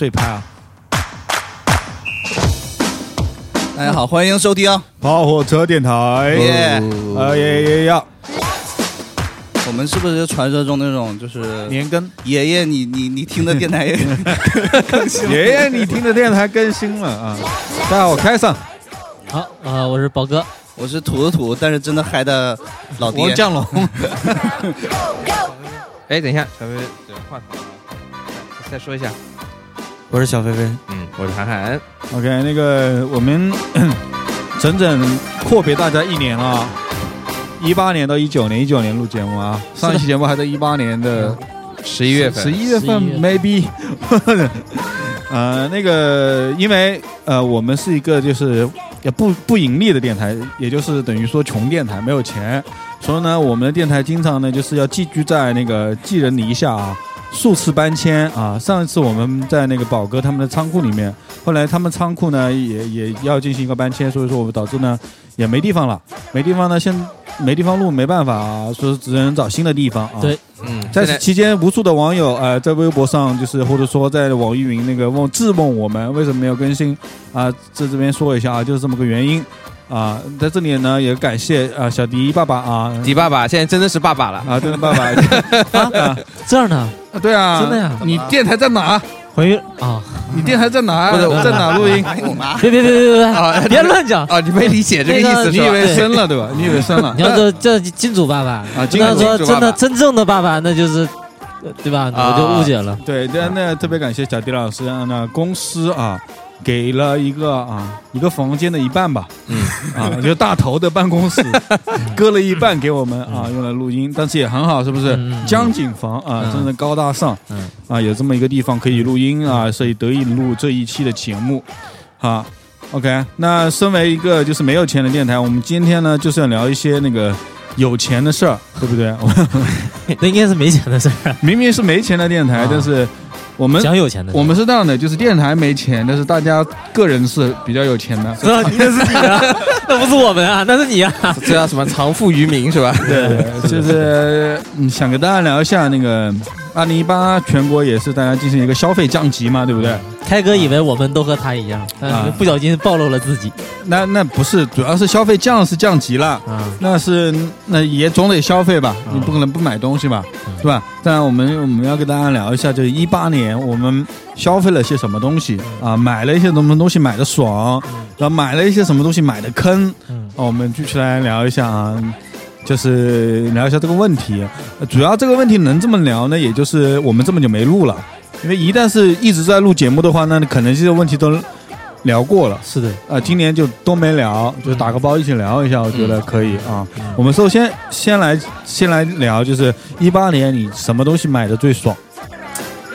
碎拍啊？大家好，欢迎收听。跑火车电台，耶！啊耶耶呀！我们是不是传说中那种就是年更，爷爷你你你听的电台也 更新了？爷爷你听的电台更新了啊！大家好，我开上，好啊、我是宝哥，我是土的土，但是真的嗨的老爹我。降龙，哎，等一下，小飞这个话筒啊，再说一下，我是小飞飞，嗯，我是韩寒，OK，那个我们 整整阔别大家一年了，一八年到一九年，一九年录节目啊，上一期节目还在一八年的十一月份，十一月份，maybe，呃，那个因为呃，我们是一个就是也不不盈利的电台，也就是等于说穷电台，没有钱，所以呢，我们的电台经常呢就是要寄居在那个寄人篱下啊。数次搬迁啊！上一次我们在那个宝哥他们的仓库里面，后来他们仓库呢也也要进行一个搬迁，所以说我们导致呢也没地方了，没地方呢，现没地方录，没办法啊，说只能找新的地方啊。对嗯，在此期间，无数的网友呃在微博上就是或者说在网易云那个问质问我们为什么没有更新啊、在这边说一下啊，就是这么个原因啊、在这里呢也感谢啊、小迪爸爸啊迪爸爸现在真的是爸爸了，啊，真的爸爸 啊这样的啊，对啊，真的呀你电台在哪？回啊，你电台在哪？不是在哪录音？别别别别别啊别，乱讲。啊，你没理解这个意思你以？为生了对吧？你以为生了 你？要说这金主爸爸啊金主真的真正的爸爸，那就是呃对吧？啊我就误解了。对，那那特别感谢小迪老师，啊那公司啊给了一个啊一个房间的一半吧，嗯。啊，就大头的办公室 割了一半给我们啊，用来录音，但是也很好，是不是？江景房啊，嗯。真的高大上嗯，啊，有这么一个地方可以录音啊，所以得以录这一期的节目，啊。OK，那身为一个就是没有钱的电台，我们今天呢就是要聊一些那个有钱的事儿，对不对？那应该是没钱的事儿，明明是没钱的电台啊，但是我们想有钱的。我们是这样的，就是电台没钱，但是大家个人是比较有钱的。是吧？那是你啊，那不是我们啊，那是你啊。这叫什么藏富于民是吧？对，就是嗯，想跟大家聊一下那个二零一八全国也是大家进行一个消费降级嘛，对不对？开哥以为我们都和他一样，但啊是不小心暴露了自己那那不是，主要是消费降是降级了。啊。那是那也总得消费吧，嗯你不可能不买东西吧，嗯对吧？当然，我们我们要跟大家聊一下，就是一八年我们消费了些什么东西啊，买了一些什么东西买的爽，然后买了一些什么东西买的坑，嗯哦，我们继续来聊一下啊，就是聊一下这个问题。呃主要这个问题能这么聊呢，也就是我们这么久没录了，因为一旦是一直在录节目的话，那可能这些问题都聊过了。是的，啊，今年就都没聊，就打个包一起聊一下，我觉得可以啊。嗯我们首先先来先来聊，就是一八年你什么东西买的最爽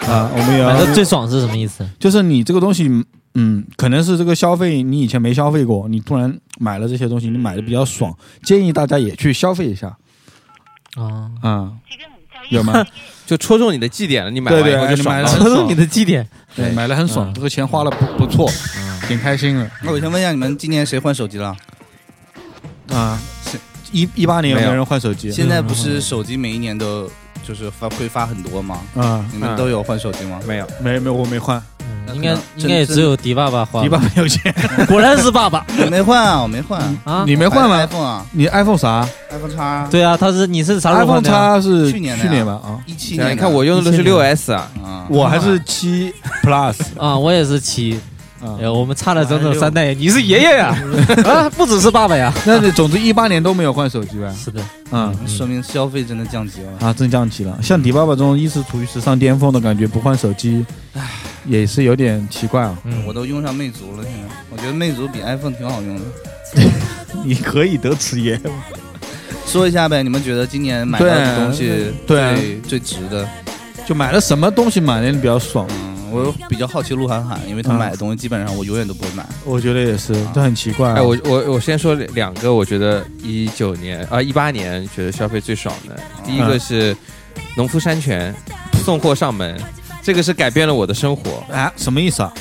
啊？我们聊买的最爽是什么意思？就是你这个东西，嗯，可能是这个消费你以前没消费过，你突然买了这些东西，你买的比较爽，建议大家也去消费一下啊，啊，有吗？就戳中你的绩点了，你买了对完以后就你买了爽了。这是你的绩点。对，买了很爽，嗯这个钱花了不不错，挺开心的那我先问一下，你们今年谁换手机了？啊。一一八年有没有人换手机？现在不是手机每一年都就是发会发很多吗？啊，你们都有换手机吗？没有，没没我没换，应该应该也只有迪爸爸花。迪爸爸有钱，果然是爸爸 我没换啊，我没换。啊！你没换吗？iPhone 啊你 iPhone 啥，iPhone 叉，对啊，他是你是啥时候？iPhone 换的呀？叉是去年的去年吧？啊，一七年。你看我用的都是六 S 啊，啊，我还是七 Plus 啊，我也是七，啊哎，。我们差了整整三代。你是爷爷呀？啊，不只是爸爸呀。那你总之一八年都没有换手机呗？是的，嗯说明消费真的降级了。啊，真降级了。像迪爸爸这种一直处于时尚巅峰的感觉，不换手机，也是有点奇怪啊。嗯我都用上魅族了，现在我觉得魅族比 iPhone 挺好用的。你可以得此言。说一下呗，你们觉得今年买到的东西对最最值的？就买了什么东西买的你比较爽？嗯，我比较好奇鹿晗晗，因为他嗯买的东西基本上我永远都不会买。我觉得也是，这很奇怪啊。哎，我我我先说两个，我觉得一九年啊一八年觉得消费最爽的，第一个是农夫山泉送货上门，这个是改变了我的生活。啊，什么意思啊？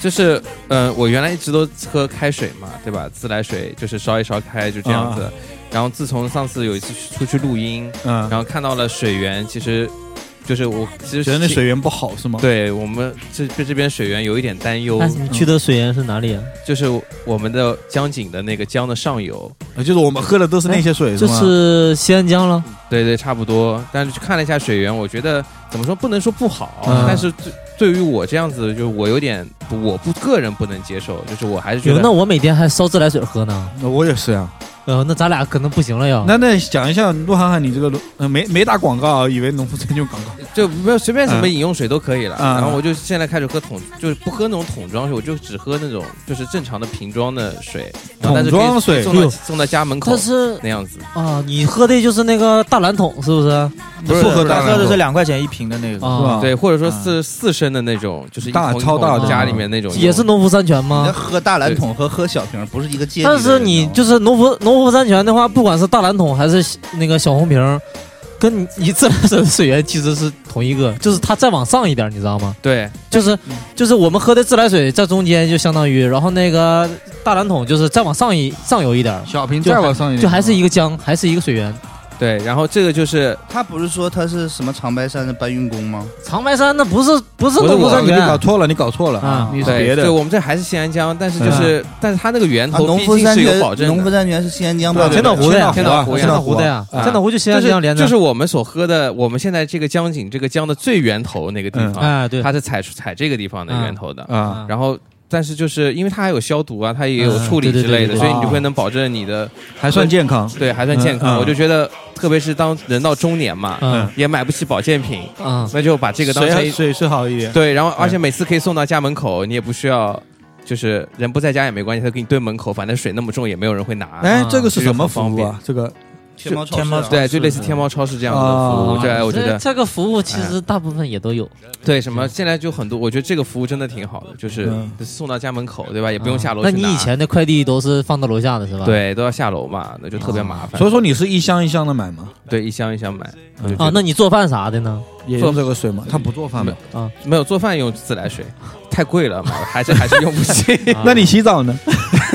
就是，呃，我原来一直都喝开水嘛，对吧？自来水就是烧一烧开就这样子。然后自从上次有一次出去录音，嗯，然后看到了水源，其实就是我其实觉得那水源不好是吗？对我们这对这边水源有一点担忧那，你去的水源是哪里啊？就是我们的江景的那个江的上游，呃就是我们喝的都是那些水，这吗？是西安江了。对对，差不多。但是去看了一下水源，我觉得怎么说不能说不好，嗯但是对对于我这样子，就是我有点我不个人不能接受，就是我还是觉，得那我每天还烧自来水喝呢。那我也是呀。呃，那咱俩可能不行了要。那那讲一下鹿晗晗，你这个呃没没打广告啊，以为农夫山泉广告。就没有随便什么饮用水都可以了。嗯然后我就现在开始喝桶，就是不喝那种桶装水，我就只喝那种就是正常的瓶装的水，然后但是可以桶装水哎呦送到送到家门口但是那样子。啊，你喝的就是那个大蓝桶，是不是？不是不喝大蓝桶他喝的是两块钱一瓶的那个，啊是吧对，或者说四四升的那种，就是一大桶一桶超大的家里面那种，也是农夫山泉你吗那？喝大蓝桶和喝小瓶不是一个阶级的但。是你就是农夫农夫山泉的话，不管是大蓝桶还是那个小红瓶，跟你你自来水的水源其实是同一个，就是它再往上一点，你知道吗？对就是就是我们喝的自来水在中间就相当于，然后那个大蓝桶就是再往上一上游一点，小瓶就再往上一点，就还是一个江，还是一个水源。对，然后这个就是他不是说他是什么长白山的搬运工吗？长白山那不是不是农夫山你搞，错了，你搞错了啊你是别的对，。我们这还是新安江，但是就是，但是它那个源啊，头农毕竟是有夫山泉保证。农夫山泉是新安江对对吧？千岛湖的呀，千岛湖千岛湖的呀，啊千岛湖就西就是安江连着，就是我们所喝的，我们现在这个江景这个江的最源头那个地方，啊对，它是采采这个地方的源头的。啊，然后，但是就是因为它还有消毒啊，它也有嗯处理之类的，对对对对所以你啊就会能保证你的还算健康。对还算健康。嗯嗯我就觉得，特别是当人到中年嘛，嗯也买不起保健品，嗯，那就把这个当成一水水是好一点。对，然后而且每次可以送到家门口，你也不需要。就是人不在家也没关系，他给你蹲门口，反正水那么重，也没有人会拿。哎啊，这个是什么服务啊？这个天猫超市天猫啊对，就类似天猫超市这样的服务。啊对，我觉得这这个服务其实大部分也都有，对什么现在就很多，我觉得这个服务真的挺好的，就是嗯送到家门口，对吧？也不用啊下楼。那你以前的快递都是放到楼下的是吧？对都要下楼嘛，那就特别麻烦。所以说你是一箱一箱的买吗？对一箱一箱买啊，那你做饭啥的呢？也用这个水吗？他不做饭吗？没有做饭用自来水，太贵了嘛，还是还是用不起。那你洗澡呢？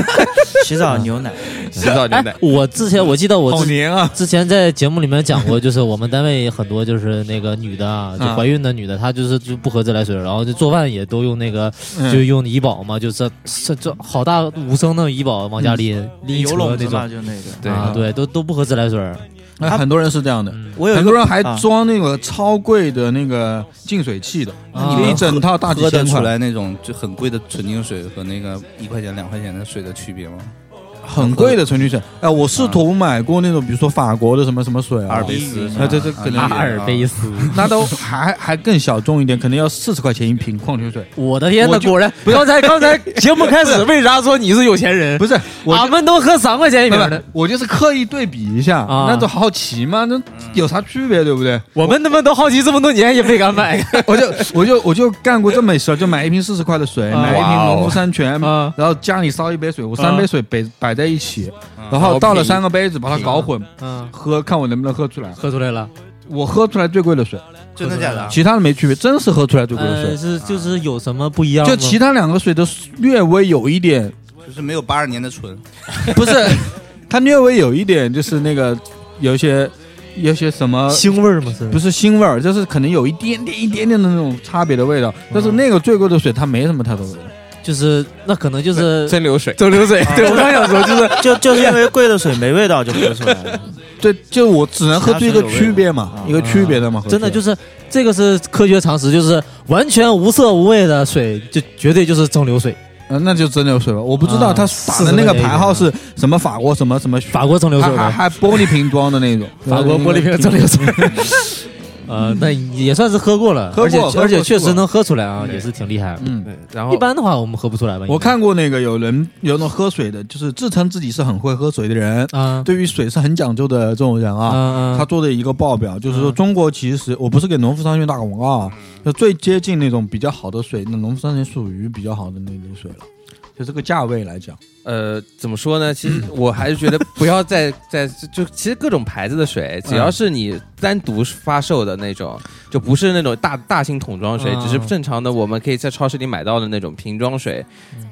洗澡牛奶，洗澡牛奶哎，我之前我记得我之好黏啊！之前在节目里面讲过，就是我们单位很多就是那个女的啊，就啊怀孕的女的，她就是就不喝自来水，然后就做饭也都用那个，嗯就用怡宝嘛，就是这这好大五升的怡宝往家拎拎一油车那种就那个。对啊，对，都都不喝自来水。那很多人是这样的，嗯我有很多人还啊装那个超贵的那个净水器的，啊。一整套大几喝得千块，出来那种就很贵的纯净水和那个一块钱两块钱的水的区别吗？很贵的纯净水。哎，我试图买过那种，比如说法国的什么什么水啊，阿尔卑斯啊，这这可能阿尔卑斯，那都还还更小众一点，可能要四十块钱一瓶矿泉水。我的天呐，果然，刚才 刚才节目开始，为啥说你是有钱人？不是，我俺们都喝三块钱一瓶的，我就是刻意对比一下，啊那种好奇嘛，那有啥区别，对不对？我们他妈都好奇这么多年也没敢买 我就我就我就干过这么一事儿，就买一瓶四十块的水，啊买一瓶农夫山泉，啊然后家里烧一杯水，我三杯水摆摆在一起，然后倒了三个杯子，把它搞混，嗯，喝，看我能不能喝出来。喝出来了。我喝出来最贵的水，真的假的？其他的没区别，真是喝出来最贵的呃，水。是就是有什么不一样吗？就其他两个水都略微有一点，就是没有八二年的纯，不是，它略微有一点，就是那个有一些有些什么。腥味儿吗？是不是腥味儿，就是可能有一点点、一点点的那种差别的味道，但是那个最贵的水它没什么太多味道。就是那可能就是蒸馏水。蒸馏水。对我刚想说，就是就 就是因为贵的水没味道就喝出来了。对，就我只能喝出一个区别嘛，一个区别的嘛。真的就是是这个是科学常识，就是完全无色无味的水，就绝对就是蒸馏水。嗯，那就蒸馏水吧。我不知道啊他打的那个牌号是什么法国什么什么法国蒸馏水还还玻璃瓶装的那种，法国玻璃瓶蒸馏水。呃，那也算是喝过了，喝过而且而且确实能喝出来啊，也是挺厉害。嗯，对，然后一般的话我们喝不出来吧？我看过那个有人有那种喝水的，就是自称自己是很会喝水的人，啊，对于水是很讲究的这种人啊。嗯他做的一个报表，就是说嗯中国其实我不是给农夫山泉打广告啊，就最接近那种比较好的水，那农夫山泉属于比较好的那种水了。就这个价位来讲，呃，怎么说呢？其实我还是觉得不要再再就其实各种牌子的水，只要是你单独发售的那种，就不是那种大大型桶装水，嗯只是正常的我们可以在超市里买到的那种瓶装水，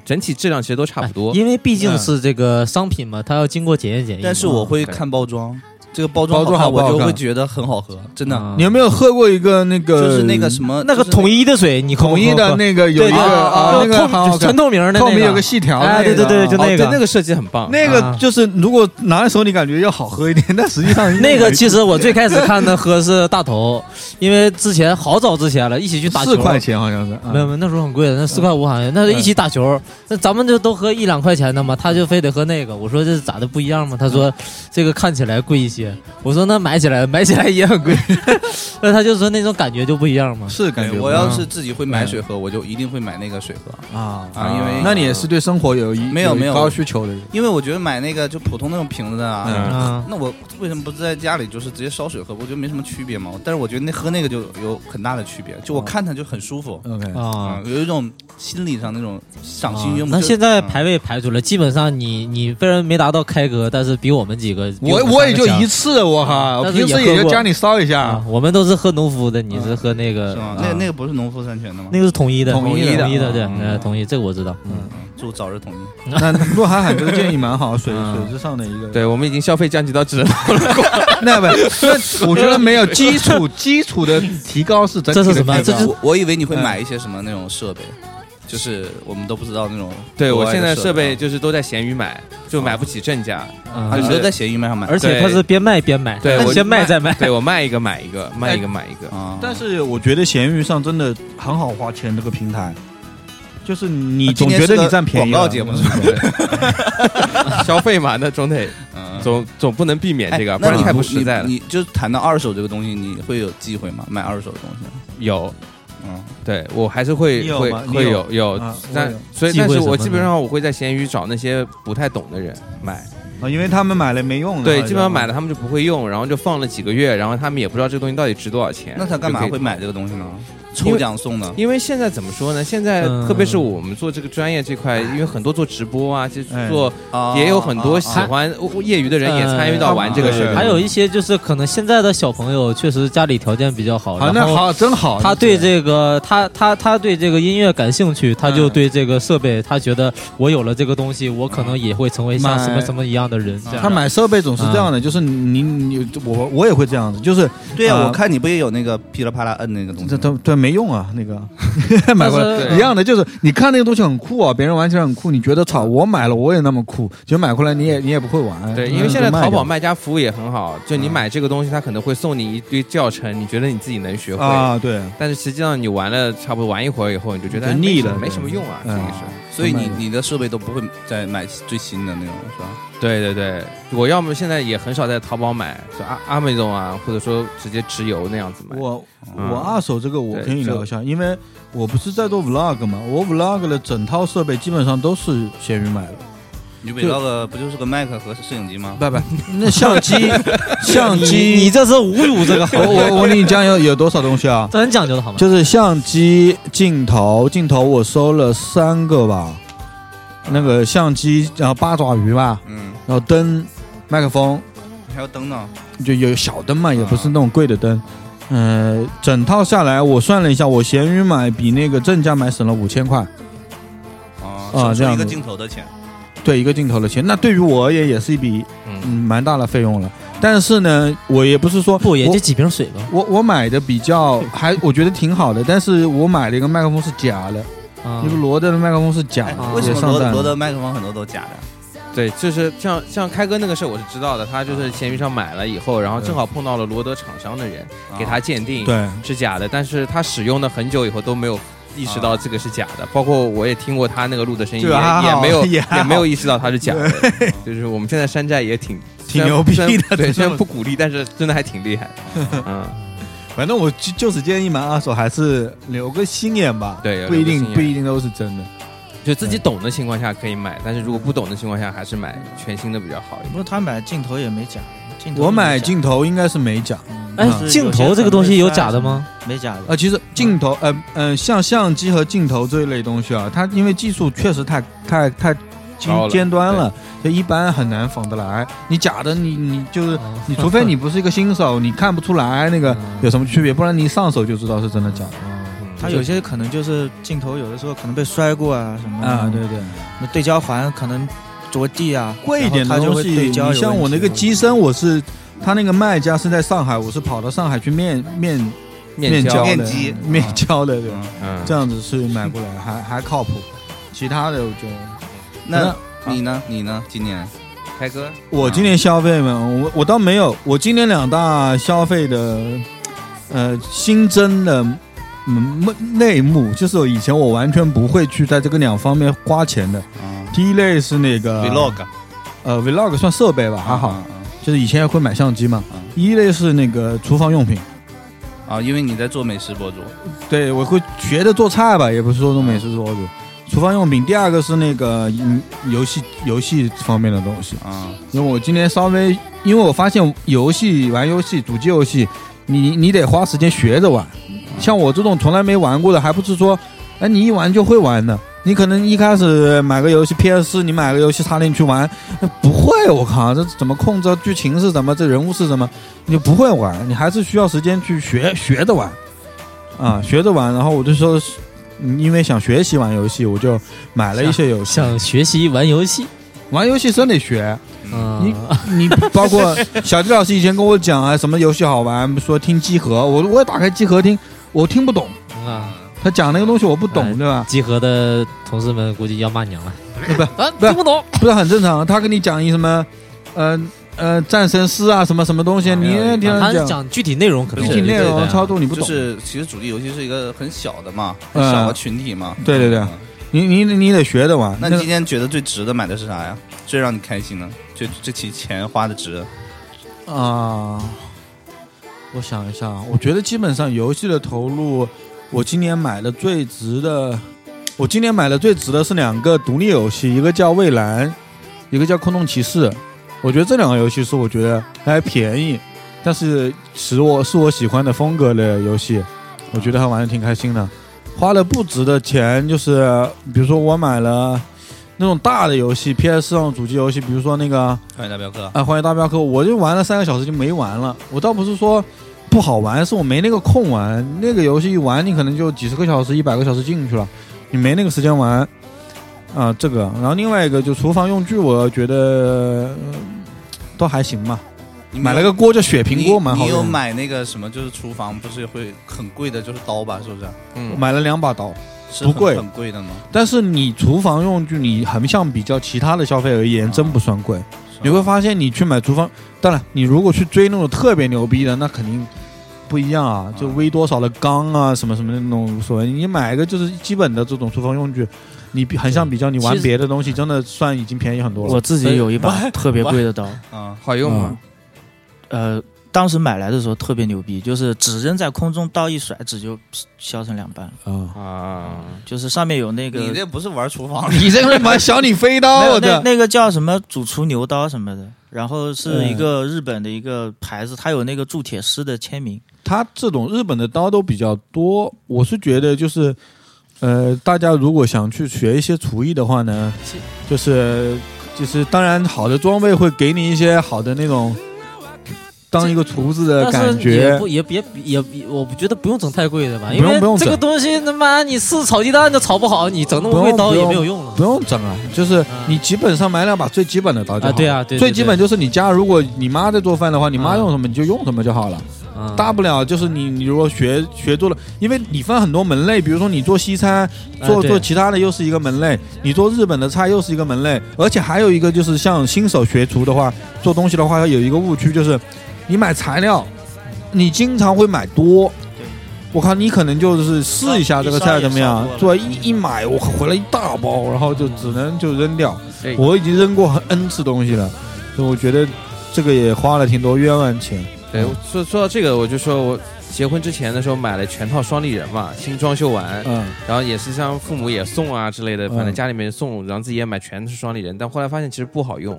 整体质量其实都差不多。因为毕竟是这个商品嘛，它要经过检验检疫嘛。但是我会看包装，这个包装包装好看，我就会觉得很好喝，真的。啊。你有没有喝过一个那个就是那个什么，那个统一的水，你统一的那个有一对对个啊那个透好好看全透明的那个，透明有个细条对对对就那个。对那个设计很棒。那个啊。就是如果拿在手里感觉要好喝一点，但实际上那个其实我最开始看的喝是大头，因为之前好早之前了，一起去打球，四块钱好像是，啊。没有没有，那时候很贵的，那四块五好像，那是一起打球，那咱们就都喝一两块钱的嘛，他就非得喝那个，我说这咋的不一样吗？他说这个看起来贵一些，我说那买起来买起来也很贵，那他就说那种感觉就不一样嘛。是感觉我要是自己会买水喝，我就一定会买那个水喝。啊啊，因为那你也是对生活有一没有没有。高需求的人，因为我觉得买那个就普通那种瓶子的啊，那我为什么不在家里就是直接烧水喝？我觉得没什么区别嘛。但是我觉得那喝那个就有很大的区别，就我看它就很舒服，OK，啊。嗯，有一种心理上那种赏心悦目。那现在排位排出来，基本上你你虽然没达到开哥，但是比我们几个，我我也就一次，我靠，我平时也喝过也就家里烧一下，，啊我们都是喝农夫的，你是喝那个是吗？啊。那那个不是农夫山泉的吗？那个是统一的，统一的。统一的，对，统一这个我知道，嗯，祝早日统一。那陆海海这个建议蛮好，水嗯。水质上的一个，对我们已经消费降级到只能 那不，那我觉得没有 基础基础的提高是整体的这是什么？这是我我以为你会嗯。买一些什么那种设备，就是我们都不知道那种。对我现在设设备就是都在闲鱼买，就买不起正价。嗯啊，你就是都在闲鱼上买而且他是边卖边买，对我先卖再卖，对我卖一个买一个，卖一个买一个。啊？但是我觉得闲鱼上真的很好花钱，这个平台，就是你啊总觉得你占便宜了广告节目是吧？消费嘛，那总得嗯，总总不能避免这个，不然太不实在了。你你就谈到二手这个东西，你会有机会吗？买二手的东西？有，嗯，对我还是会会会有有但所以但是我基本上我会在闲鱼找那些不太懂的人买，啊，因为他们买了没用的，对，基本上买了他们就不会用，然后就放了几个月，然后他们也不知道这个东西到底值多少钱。那他干嘛会买这个东西呢？抽奖送的。因为现在怎么说呢？现在嗯特别是我们做这个专业这块，因为很多做直播啊，其实哎做啊也有很多喜啊欢业余的人也参与到玩这个事儿。还有一些就是可能现在的小朋友确实家里条件比较好，好，然后那好，真好。他对这个他他他对这个音乐感兴趣，他就对这个设备，他觉得我有了这个东西，我可能也会成为像什么什么一样的人。他买设备总是这样的，就是你你我我也会这样子，就是对呀，啊我看你不也有那个噼里啪啦摁那个东西吗？这都对没用啊，那个。买过来一样的，就是你看那个东西很酷啊，别人玩起来很酷，你觉得操，我买了我也那么酷，结果买回来你也你也不会玩。对，嗯因为现在淘宝卖家服务也很好，就你买这个东西，他可能会送你一堆教程，你觉得你自己能学会，啊，对，但是实际上你玩了差不多玩一会儿以后，你就觉得腻了没什么用啊，这嗯个是。所以你你的设备都不会再买最新的那种是吧？对对对，我要么现在也很少在淘宝买，就阿阿美总啊，或者说直接直邮那样子买。我嗯我二手这个我对可以聊一下，因为我不是在做 vlog 嘛，我 vlog 的整套设备基本上都是闲鱼买的。你 vlog 不就是个麦克和摄影机吗？不不，那相机 相机，你这是侮辱这个行我业，我我跟你讲有有多少东西啊？这很讲究的好吗？就是相机、镜头，镜头我收了三个吧，那个相机，然后八爪鱼吧，嗯，然后灯、麦克风，还有灯呢。就有小灯嘛，也不是那种贵的灯。嗯、整套下来我算了一下，我闲鱼买比那个正价买省了五千块，啊啊这样一个镜头的钱。对一个镜头的钱，那对于我而言也是一笔嗯嗯，蛮大的费用了。但是呢，我也不是说不也我就几瓶水吧？我我买的比较还我觉得挺好的，但是我买了一个麦克风是假的，啊一个罗德的麦克风是假哎的，为什么罗罗德麦克风很多都假的？对，就是像像开哥那个事儿我是知道的，他就是闲鱼上买了以后，然后正好碰到了罗德厂商的人给他鉴定对是假的，但是他使用了很久以后都没有。意识到这个是假的，包括我也听过他那个录的声音，也也没有 也还好没有意识到他是假的。就是我们现在山寨也挺挺牛逼的虽然对，虽然不鼓励，但是真的还挺厉害。嗯，反正我就就此建议买二手还是留个心眼吧，对不一定不一定都是真的。就自己懂的情况下可以买，但是如果不懂的情况下，还是买全新的比较好一点。不过他买镜头也没假，镜头我买镜头应该是没假，哎镜头这个东西有假的吗？没假的，呃，其实镜头，呃呃，像相机和镜头这一类东西啊，它因为技术确实太太太高尖了尖端了，就一般很难仿得来。你假的，你你就是哦。你，除非你不是一个新手，你看不出来那个嗯。有什么区别，不然你一上手就知道是真的假的。嗯。他有些可能就是镜头，有的时候可能被摔过啊什么啊，对，对，那对焦环可能着地啊，贵一点的它就东西，你会对焦像我那个机身，我是他那个卖家是在上海，我是跑到上海去面面面交的面交的，对，吧嗯，这样子是买过来还还靠谱。其他的我就那你呢？你呢？今年开哥，我今年消费嘛，我我倒没有，我今年两大消费的，呃，新增的嗯内幕，就是我以前我完全不会去在这个两方面花钱的。啊第一类是那个，vlog 呃，vlog 算设备吧，还好，啊就是以前会买相机嘛。嗯一类是那个厨房用品，啊，因为你在做美食博主，对我会学着做菜吧，也不是说做美食博主。厨房用品，第二个是那个嗯游戏游戏方面的东西，啊，因为我今天稍微，因为我发现游戏玩游戏主机游戏，你你得花时间学着玩。像我这种从来没玩过的，还不是说，哎，你一玩就会玩的。你可能一开始买个游戏 PS，你买个游戏插进去玩，那不会，我靠，这怎么控制？剧情是什么？这人物是什么？你就不会玩，你还是需要时间去学学着玩，啊，学着玩。然后我就说，嗯因为想学习玩游戏，我就买了一些游戏。想学习玩游戏，玩游戏真得学，嗯，你你包括小迪老师以前跟我讲啊，什么游戏好玩，说听集合，我我也打开集合听，我听不懂，啊，他讲那个东西我不懂，哎对吧？集合的同事们估计要骂娘了，不啊，不是听不懂，不是很正常。他跟你讲一什么，呃呃，战神四啊，什么什么东西，你也听他讲讲具体内容可能具体内容操作你不懂，就是其实主力游戏是一个很小的嘛，小的群体嘛。对对对嗯你你你得学着玩。那那你今天觉得最值的买的是啥呀？最让你开心的，最这期钱花的值？啊，我想一下，我觉得基本上游戏的投入，我今年买的最值的，我今年买的最值的是两个独立游戏，一个叫《蔚蓝》，一个叫《空洞骑士》。我觉得这两个游戏是我觉得还便宜，但是使我是我喜欢的风格的游戏，我觉得还玩的挺开心的。花了不值的钱，就是比如说我买了那种大的游戏，PS 上主机游戏，比如说那个欢迎大镖客。啊，欢迎大镖客，我就玩了三个小时就没玩了。我倒不是说不好玩，是我没那个空玩。那个游戏一玩，你可能就几十个小时、一百个小时进去了，你没那个时间玩。啊，这个，然后另外一个就厨房用具，我觉得、呃都还行吧。你买了个锅叫雪平锅，蛮好你有用的。买那个什么？就是厨房不是会很贵的，就是刀吧？是不是？嗯，买了两把刀，是很不贵很贵的吗？但是你厨房用具，你横向比较其他的消费而言，真不算贵。你会发现，你去买厨房，当然，你如果去追那种特别牛逼的，那肯定不一样啊，就微多少的钢啊，什么什么的那种无所谓。你买一个就是基本的这种厨房用具，你比横向比较，你玩别的东西，真的算已经便宜很多了。我自己有一把 特别贵的刀，啊，好用吗？呃，当时买来的时候特别牛逼，就是纸扔在空中，刀一甩，纸就削成两半，啊，啊，就是上面有那个你这不是玩厨房，你这个玩小李飞没刀有那的，那个叫什么主厨牛刀什么的，然后是嗯一个日本的一个牌子，它有那个铸铁师的签名。他这种日本的刀都比较多。我是觉得就是，呃，大家如果想去学一些厨艺的话呢，就是就是，当然好的装备会给你一些好的那种当一个厨子的感觉也。不也别也也，我不觉得不用整太贵的吧，不因为这个东西他妈你是炒鸡蛋都炒不好，你整那么贵刀也没有用了不用整啊，就是你基本上买两把最基本的刀就好啊。对啊，对，对最基本就是你家，如果你妈在做饭的话，你妈嗯用什么你就用什么就好了。大不了就是你，你如果学学做了，因为你分很多门类，比如说你做西餐，做、做其他的又是一个门类，你做日本的菜又是一个门类，而且还有一个就是像新手学厨的话，做东西的话，有一个误区就是，你买材料，你经常会买多。我靠，你可能就是试一下这个菜怎么样一烧也烧，对，过了一一买我回来一大包，然后就只能就扔掉。哎我已经扔过很 N 次东西了，所以我觉得这个也花了挺多冤枉钱。对，说说到这个，我就说我结婚之前的时候买了全套双立人嘛，新装修完，嗯，然后也是像父母也送啊之类的，嗯反正家里面送，然后自己也买，全是双立人，但后来发现其实不好用。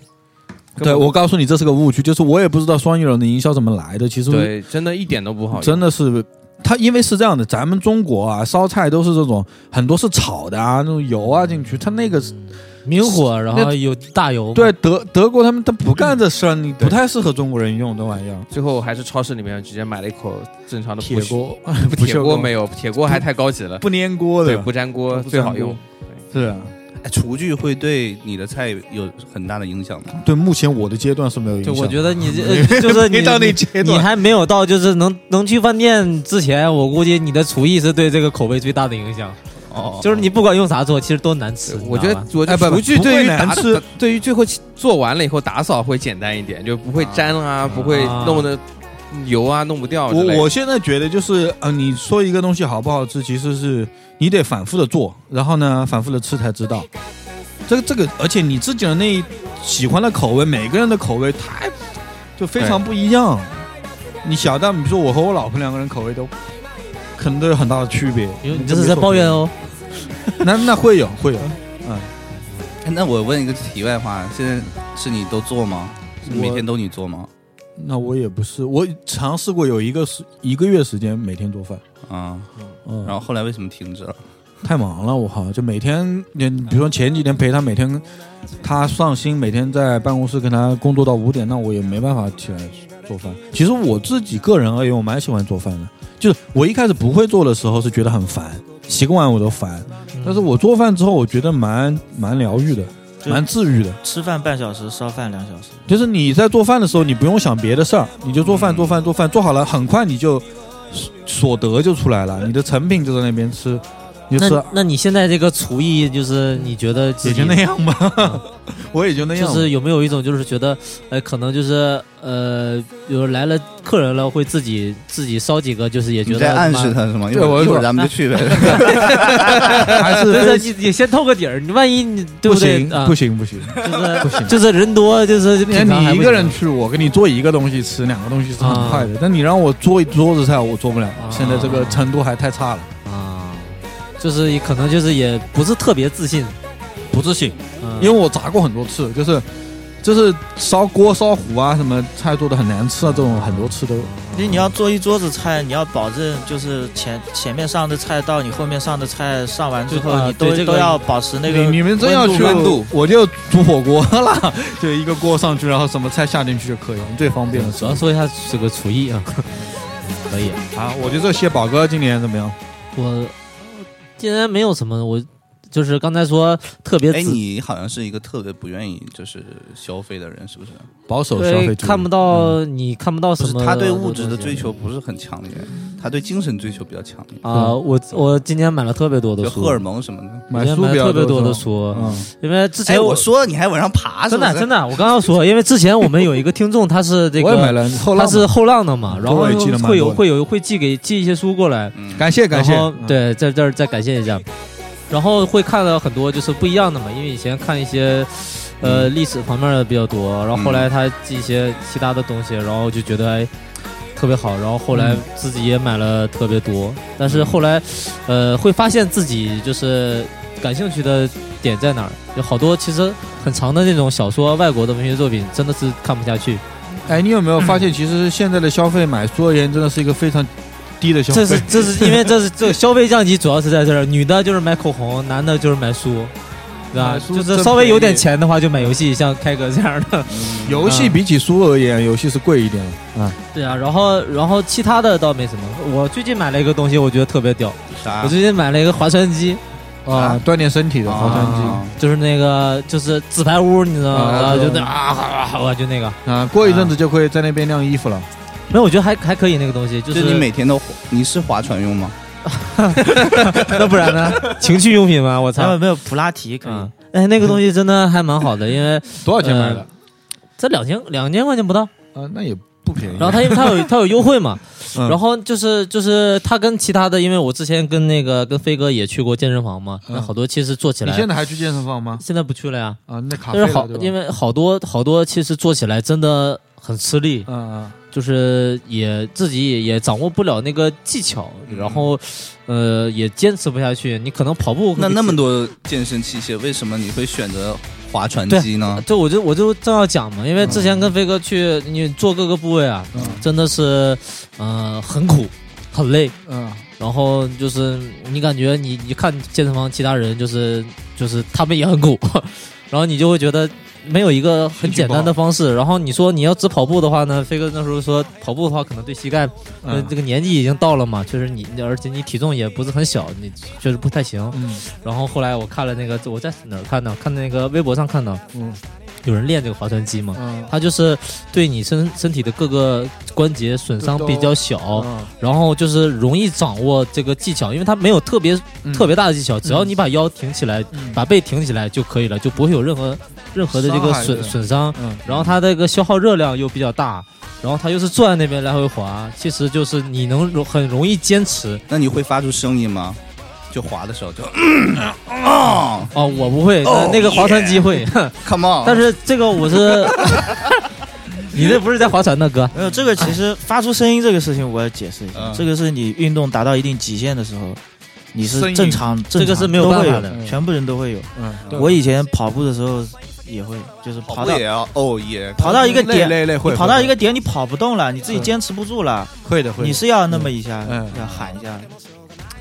对我告诉你，这是个误区，就是我也不知道双立人的营销怎么来的，其实对，真的一点都不好用，真的是。它因为是这样的，咱们中国啊，烧菜都是这种很多是炒的啊，那种油啊进去，它那个是明火，然后有大油，对德德国他们他不干这事儿，你不太适合中国人用这玩意儿。最后还是超市里面直接买了一口正常的铁 不锈锅，铁锅没有，铁锅还太高级了，不粘锅对，的，不粘锅最好用。是啊。哎，厨具会对你的菜有很大的影响吗？对，目前我的阶段是没有影就响。我觉得你这 呃就是你到那阶段，你还没有到就是能能去饭店之前，我估计你的厨艺是对这个口味最大的影响。哦就是你不管用啥做，其实都难吃。我觉得我厨具不会对于打难吃，对于最后做完了以后打扫会简单一点，就不会粘啊，不会弄的油啊弄不掉。我我现在觉得就是呃，你说一个东西好不好吃，其实是你得反复的做，然后呢，反复的吃才知道。这个这个，而且你自己的那一喜欢的口味，每个人的口味太就非常不一样。你小到比如说我和我老婆两个人口味都可能都有很大的区别。因为你这是在抱怨哦。那那会有会有，嗯那我问一个题外话，现在是你都做吗？是每天都你做吗？那我也不是，我尝试过有一个是一个月时间每天做饭，啊，嗯，然后后来为什么停止了？太忙了，我靠！就每天，你比如说前几天陪他，每天他上新，每天在办公室跟他工作到五点，那我也没办法起来做饭。其实我自己个人而言，我蛮喜欢做饭的。就是我一开始不会做的时候是觉得很烦，习惯完我都烦。但是我做饭之后，我觉得蛮蛮疗愈的，蛮治愈的。吃饭半小时，烧饭两小时。就是你在做饭的时候，你不用想别的事儿，你就做饭嗯做饭做饭，做好了，很快你就所所得就出来了，你的成品就在那边吃，就是那那你现在这个厨艺，就是你觉得也就那样吧，我也就那样吧。就是有没有一种就是觉得，呃，可能就是呃，比如来了客人了，会自己自己烧几个，就是也觉得你在暗示。他是吗？一对我会儿一会儿咱们就去呗。还是对对，你你先透个底儿，你万一你对不对？行啊不行不行，就是不行就是人多，就是你品尝还不行你一个人去，我给你做一个东西吃，两个东西是很快的。但你让我做一桌子菜，我做不了，现在这个程度还太差了，啊，就是可能就是也不是特别自信，不自信。嗯因为我炸过很多次，就是就是烧锅烧糊啊，什么菜做的很难吃啊，这种很多次都因为你要做一桌子菜，你要保证就是前前面上的菜到你后面上的菜上完之后，你都这个都要保持那个你你们真要去温度我就煮火锅了，就一个锅上去，然后什么菜下进去就可以了，最方便了主要。说一下这个厨艺啊，可以。啊，我觉得这蟹宝哥今年怎么样？我竟然没有什么，我就是刚才说特别哎，你好像是一个特别不愿意就是消费的人，是不是？保守消费看不到你看不到什么，他对物质的追求不是很强烈，他对精神追求比较强烈，啊，我我今年买了特别多的书，荷尔蒙什么的。买书比较买特别多的书，嗯，因为之前哎，我说你还往上爬，真的真的，我刚刚说，因为之前我们有一个听众，他是这个。我也买了后浪嘛，他是后浪的嘛，然后会有会有会寄给寄一些书过来，嗯。感谢感谢。对，在这儿再感谢一下，然后会看到很多就是不一样的嘛，因为以前看一些呃历史方面的比较多，然后后来他寄一些其他的东西，然后就觉得哎特别好，然后后来自己也买了特别多，但是后来呃会发现自己就是感兴趣的点在哪儿，有好多其实很长的那种小说，外国的文学作品真的是看不下去，哎，你有没有发现，其实现在的消费买书而言，真的是一个非常低的消费。这是这是因为这是这个消费降级主要是在这儿，女的就是买口红，男的就是买书。对吧就是稍微有点钱的话，就买游戏，像开哥这样的。游戏比起书而言，游戏是贵一点的啊。对啊，然后然后其他的倒没什么。我最近买了一个东西，我觉得特别屌。啥我？最近买了一个划船机，啊，锻炼身体的划船机啊就是那个就是纸牌屋，你知道吗？啊然后就那啊啊啊，就那个。啊，过一阵子就可以在那边晾衣服了。没有，我觉得还还可以那个东西，就就是你每天都你是划船用吗？那不然呢？情趣用品吗？我操！没有没有普拉提可以。嗯，哎，那个东西真的还蛮好的，因为 多少钱买的？这两千两千块钱不到。啊，那也不便宜。然后它因为它有它有优惠嘛，嗯然后就是就是它跟其他的，因为我之前跟那个跟飞哥也去过健身房嘛，嗯那好多其实做起来你来现在还去健身房吗？现在不去了呀，啊，那卡费但是好了对吧因为好多好多其实做起来真的很吃力，嗯嗯就是也自己也也掌握不了那个技巧，然后呃也坚持不下去。你可能跑步那那么多健身器械，为什么你会选择划船机呢？这我就我就正要讲嘛，因为之前跟飞哥去，你做各个部位啊，真的是，呃，很苦，很累，嗯，然后就是你感觉你一看健身房其他人就是就是他们也很苦，然后你就会觉得没有一个很简单的方式。然后你说你要只跑步的话呢，飞哥那时候说跑步的话可能对膝盖，呃嗯这个年纪已经到了嘛，确实你而且你体重也不是很小，你确实不太行。嗯然后后来我看了那个我在哪儿看的？看那个微博上看的，嗯有人练这个划船机嘛。嗯，它就是对你身身体的各个关节损伤比较小，嗯然后就是容易掌握这个技巧，因为它没有特别、嗯特别大的技巧，只要你把腰挺起来，嗯把背挺起来就可以了，就不会有任何任何的这个损损伤。嗯，然后它这个消耗热量又比较大，然后它又是坐在那边来回滑，其实就是你能容很容易坚持。那你会发出声音吗？就滑的时候就，啊哦，我不会，哦那那个划船机会，，Come on！但是这个我是，你这不是在划船呢哥？没有这个，其实发出声音这个事情，我要解释一下嗯，这个是你运动达到一定极限的时候，你声音。是正常，这个是没有都会办法的。全部人都会有。嗯，对。我以前跑步的时候也会，就是跑到跑步也要哦耶，跑到一个点，累累会你跑到一个点你跑不动了，你自己嗯。坚持不住了，会的会的，你是要那么一下，嗯。要喊一下。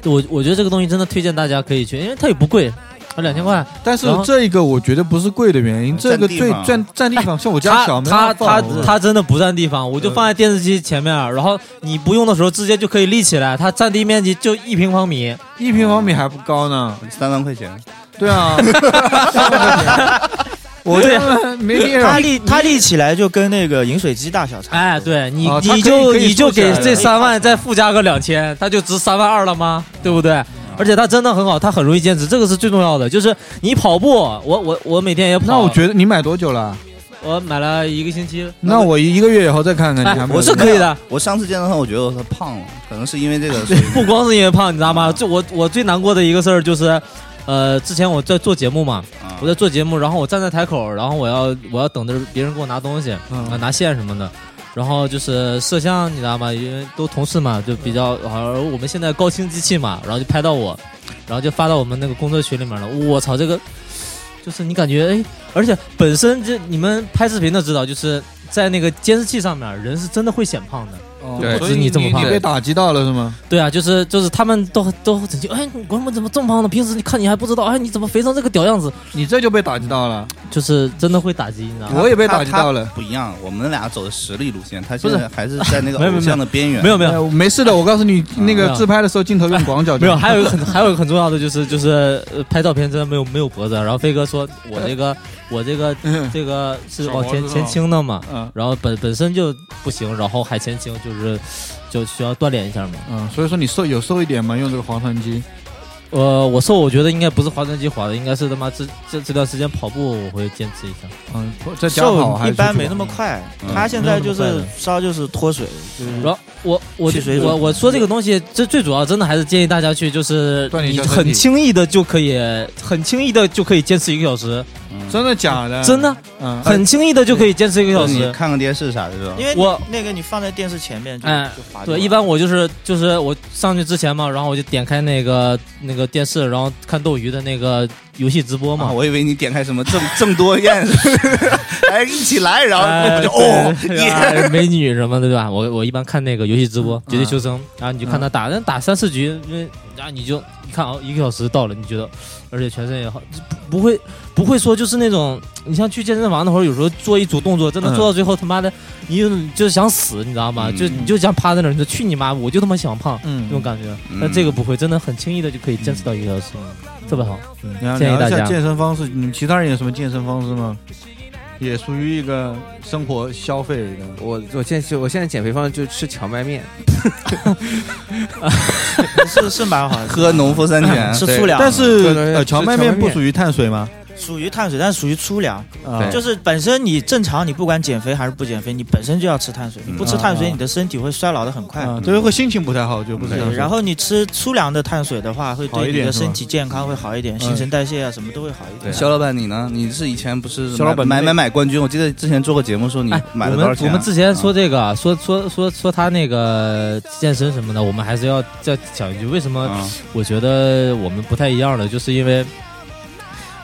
我我觉得这个东西真的推荐大家可以去，因为它也不贵，它两千块。但是这一个我觉得不是贵的原因，这个最占占占地方，像我家它小妹它它它真的不占地方，我就放在电视机前面，然后你不用的时候直接就可以立起来，它占地面积就一平方米。一平方米还不高呢。三万块钱，对啊，我对这没地它方。立他立起来就跟那个饮水机大小差不多。哎，对你哦你就你就给这三万再附加个两千，它就值三万二了吗？对不对？而且它真的很好，它很容易坚持，这个是最重要的。就是你跑步，我我我每天也跑，那我觉得你买多久了？我买了一个星期，那我一个月以后再看看你哎还没有。我是可以的。我上次见到他，我觉得我他胖了，可能是因为这个。所以不光是因为胖，你知道吗？就我我最难过的一个事儿就是，呃，之前我在做节目嘛，啊我在做节目，然后我站在台口，然后我要我要等着别人给我拿东西，嗯啊拿线什么的。然后就是摄像，你知道吗？因为都同事嘛，就比较好。而我们现在高清机器嘛，然后就拍到我，然后就发到我们那个工作群里面了。我操，这个就是你感觉哎，而且本身这你们拍视频的知道，就是在那个监视器上面，人是真的会显胖的。对所以你这么胖你被打击到了是吗？对啊，就是就是他们都都很震惊，哎，我们怎么这么胖呢？平时你看你还不知道，哎，你怎么肥成这个屌样子？你这就被打击到了。就是真的会打击，你知道吗？我也被打击到了不一样，我们俩走的实力路线，他现在还是在那个 偶像的边缘。没有没有哎没事的，我告诉你，那个自拍的时候镜头用广角就 没有，还有一个很还有一个很重要的就是就是、呃、拍照片真的没有没有脖子，然后飞哥说我这个我这个嗯。这个是往前前倾的嘛，嗯。然后本本身就不行，然后还前倾，就是就需要锻炼一下嘛。嗯，所以说你瘦有瘦一点吗？用这个划船机，呃，我瘦，我觉得应该不是划船机划的，应该是他妈这这这段时间跑步我会坚持一下。嗯，在家跑还是瘦一般没那么快，嗯。他现在就是没有那么快烧就是脱水，就是然后我我我我说这个东西，这最主要真的还是建议大家去，就是你很轻易的就可以，很轻易的就可以坚持一个小时，真的假的？真的嗯，很轻易的就可以坚持一个小时。看个电视啥的是吧？因为我那个你放在电视前面就哎就滑掉对，了一般我就是就是我上去之前嘛，然后我就点开那个那个电视，然后看斗鱼的那个游戏直播嘛。啊，。我以为你点开什么郑 郑多燕，哎，一起来，然后就哦，美女什么的，对吧？我我一般看那个游戏直嗯播《绝地求生》，然后你就看他打，那打三四局，因为然后你就一看哦，一个小时到了，你觉得，而且全身也好，不不会不会说就是那种，你像去健身房那会儿，有时候做一组动作，真的嗯。做到最后他妈的，你就就是想死，你知道吗？嗯就你就想趴在那儿，你说去你妈，我就他妈想胖。嗯。那种感觉，嗯。但这个不会，真的很轻易的就可以坚持到一个小时，特别好。嗯你要聊一下建议大家。健身方式，你们其他人有什么健身方式吗？也属于一个生活消费的。我我现在我现在减肥方式就吃荞麦面，是是蛮好的，喝农夫山泉，吃粗粮，但是呃，荞麦面不属于碳水吗？属于碳水，但是属于粗粮，啊就是本身你正常，你不管减肥还是不减肥，你本身就要吃碳水，你不吃碳水，啊你的身体会衰老的很快。啊，对，会心情不太好，就不是这样对，然后你吃粗粮的碳水的话，会对你的身体健康会好一点，新陈代谢啊什么都会好一点。肖老板你呢？你是以前不是肖老板买买买买冠军？我记得之前做过节目说你哎，我们买了多少钱啊？我们之前说这个，说说说说他那个健身什么的，我们还是要再讲一句，为什么啊我觉得我们不太一样的，就是因为，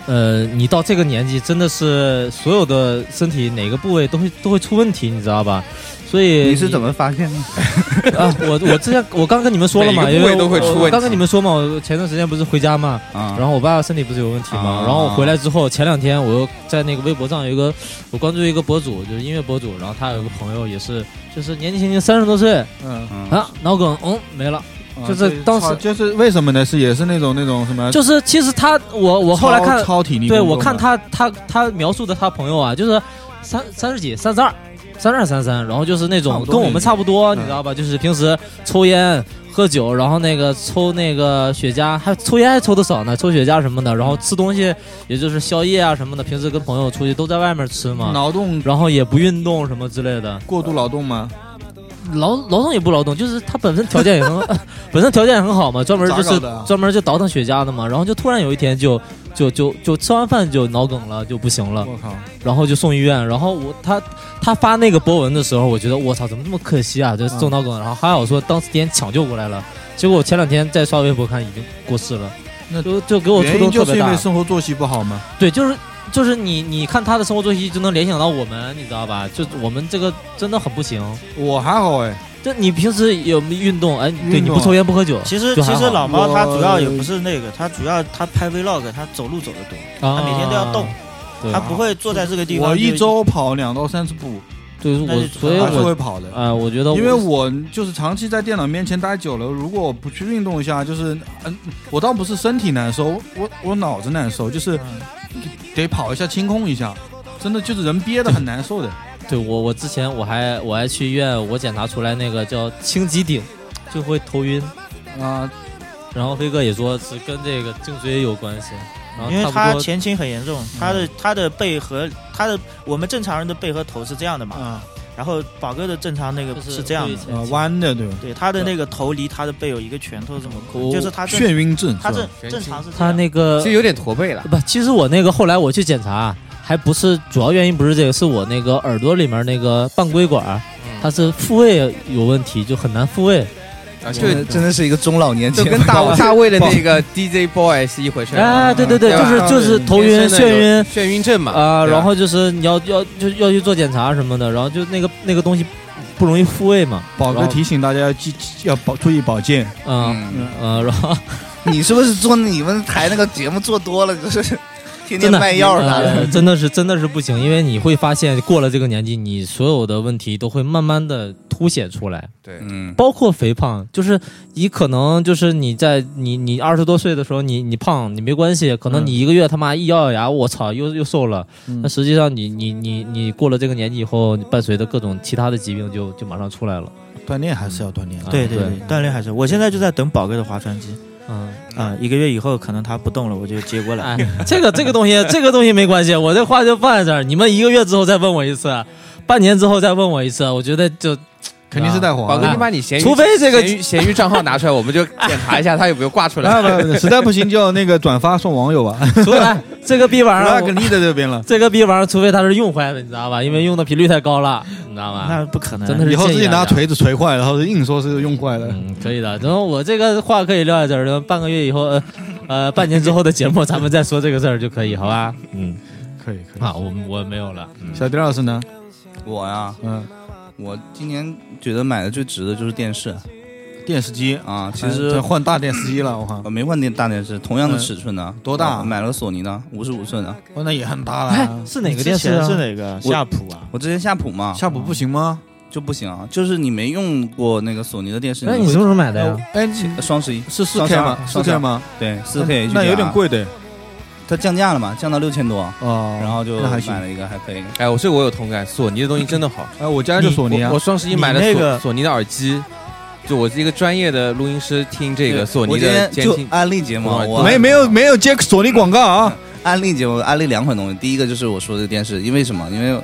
呃，你到这个年纪，真的是所有的身体哪个部位都会 都会出问题，你知道吧？所以你是怎么发现的？啊？我我之前我刚跟你们说了嘛，因为都会出问题刚跟你们说嘛，我前段时间不是回家嘛，啊，然后我爸身体不是有问题嘛，啊然后我回来之后，前两天我又在那个微博上有一个，我关注一个博主，就是音乐博主，然后他有一个朋友也是，就是年纪轻轻三十多岁嗯，嗯啊，脑梗嗯没了，就是当时就是为什么呢？是也是那种那种什么，就是其实他我我后来看超超体力对，我看他他他描述的他朋友啊，就是三三十几、三十二、三十二、三三，然后就是那种跟我们差不多，嗯你知道吧？就是平时抽烟、喝酒，然后那个抽那个雪茄，还抽烟还抽的少呢，抽雪茄什么的，然后吃东西也就是宵夜啊什么的，平时跟朋友出去都在外面吃嘛，劳动然后也不运动什么之类的，过度劳动吗？劳劳动也不劳动，就是他本身条件也很好，本身条件也很好嘛，专门就是专门就倒腾雪茄的嘛，然后就突然有一天就就就就吃完饭就脑梗了，就不行了，我靠，然后就送医院，然后我他他发那个博文的时候，我觉得我操怎么这么可惜啊，就中脑梗，然后还好说当时天抢救过来了，结果我前两天再刷微博看已经过世了，那就就给我触动特别大。就是因为，生活作息不好吗？对，就是。就是你，你看他的生活作息就能联想到我们，你知道吧？就我们这个真的很不行。我还好哎，这你平时有没有运动？哎，对，你不抽烟不喝酒其实其实老猫他主要也不是那个，他主要他拍 vlog，他走路走得多，啊它每天都要动，对它不会坐在这个地方。我一周跑两到三次步，对我所以还是会跑的。啊，我觉得因为我就是长期在电脑面前待久了，如果我不去运动一下，就是嗯，我倒不是身体难受，我我脑子难受，就是嗯得跑一下清空一下，真的就是人憋得很难受的。对我我之前我还我还去医院，我检查出来那个叫轻脊顶，就会头晕。啊，然后飞哥也说是跟这个颈椎有关系，然后因为差不多它前倾很严重，他的他的背和他的我们正常人的背和头是这样的嘛，啊然后宝哥的正常那个是是这样弯的对吧？对，他的那个头离他的背有一个拳头这么我宽，就是他眩晕症他正正常是他那个其实有点驼背了。不，其实我那个后来我去检查，还不是主要原因，不是这个，是我那个耳朵里面那个半规管，它是复位有问题，就很难复位。啊，就真的真的是一个中老年就节跟大大卫的那个 DJ boy 是一回事儿。哎，对对对，就是就是头晕、眩晕眩晕症嘛。啊，然后就是你要要就要去做检查什么的，然后就那个那个东西不容易复位嘛。宝哥提醒大家要记要保注意保健。嗯嗯，嗯，然后你是不是做你们台那个节目做多了，就是天天真的卖药啥呃的？真的是真的是不行，因为你会发现过了这个年纪，你所有的问题都会慢慢的凸显出来。对，嗯，包括肥胖，就是你可能就是你在你你二十多岁的时候，你你胖你没关系，可能你一个月他妈一咬咬牙，我操，又又瘦了。嗯那实际上你你你你过了这个年纪以后，你伴随着各种其他的疾病就就马上出来了。锻炼还是要锻炼对对对，锻炼还是，我现在就在等宝哥的划船机嗯，啊，一个月以后可能他不动了，我就接过来。哎，这个这个东西这个东西没关系，我这话就放在这儿，你们一个月之后再问我一次，半年之后再问我一次，我觉得就肯定是带黄宝哥，你。把你闲鱼除非这个闲鱼闲鱼账号拿出来，我们就检查一下他有没有挂出来。实在不行就那个转发送网友吧，除非这个逼玩意儿 那个立在这边了。这个逼玩意儿，除非他是用坏的，你知道吧？因为用的频率太高了，你知道吧？那不可能，真的是以后自己拿锤子锤坏，然后硬说是用坏的。嗯，可以的。然后我这个话可以撂在这儿，然后半个月以后，呃，呃，半年之后的节目，咱们再说这个事儿就可以，好吧？嗯，可以可以。好，我我没有了。嗯小丁老师呢？我呀，嗯，我今年觉得买的最值的就是电视电视机啊，其哎实这换大电视机了，我靠我，没换电大电视，同样的尺寸的，多大我买了个索尼的五十五寸的。哦那也很大哎了。是哪个电视啊？是哪个？夏普啊？我之前夏普嘛，夏普不行吗？就不行啊，就是你没用过那个索尼的电视，那，你什么时候买的呀？哎，呃双十一是四上 K 下吗？四 K 吗？对四 K，那有点，贵的它降价了嘛，降到六千多，哦。然后就那还行买。了一个还可以。哎，我这个我有同感，索尼的东西真的好。哎，我家就索尼啊我我。双十一买了索你那个索尼的耳机，就我是一个专业的录音师，听这个对索尼我今天就的监听。安利节目没没有没有接索尼广告啊！安利节目安利两款东西，第一个就是我说的电视，因为什么？因为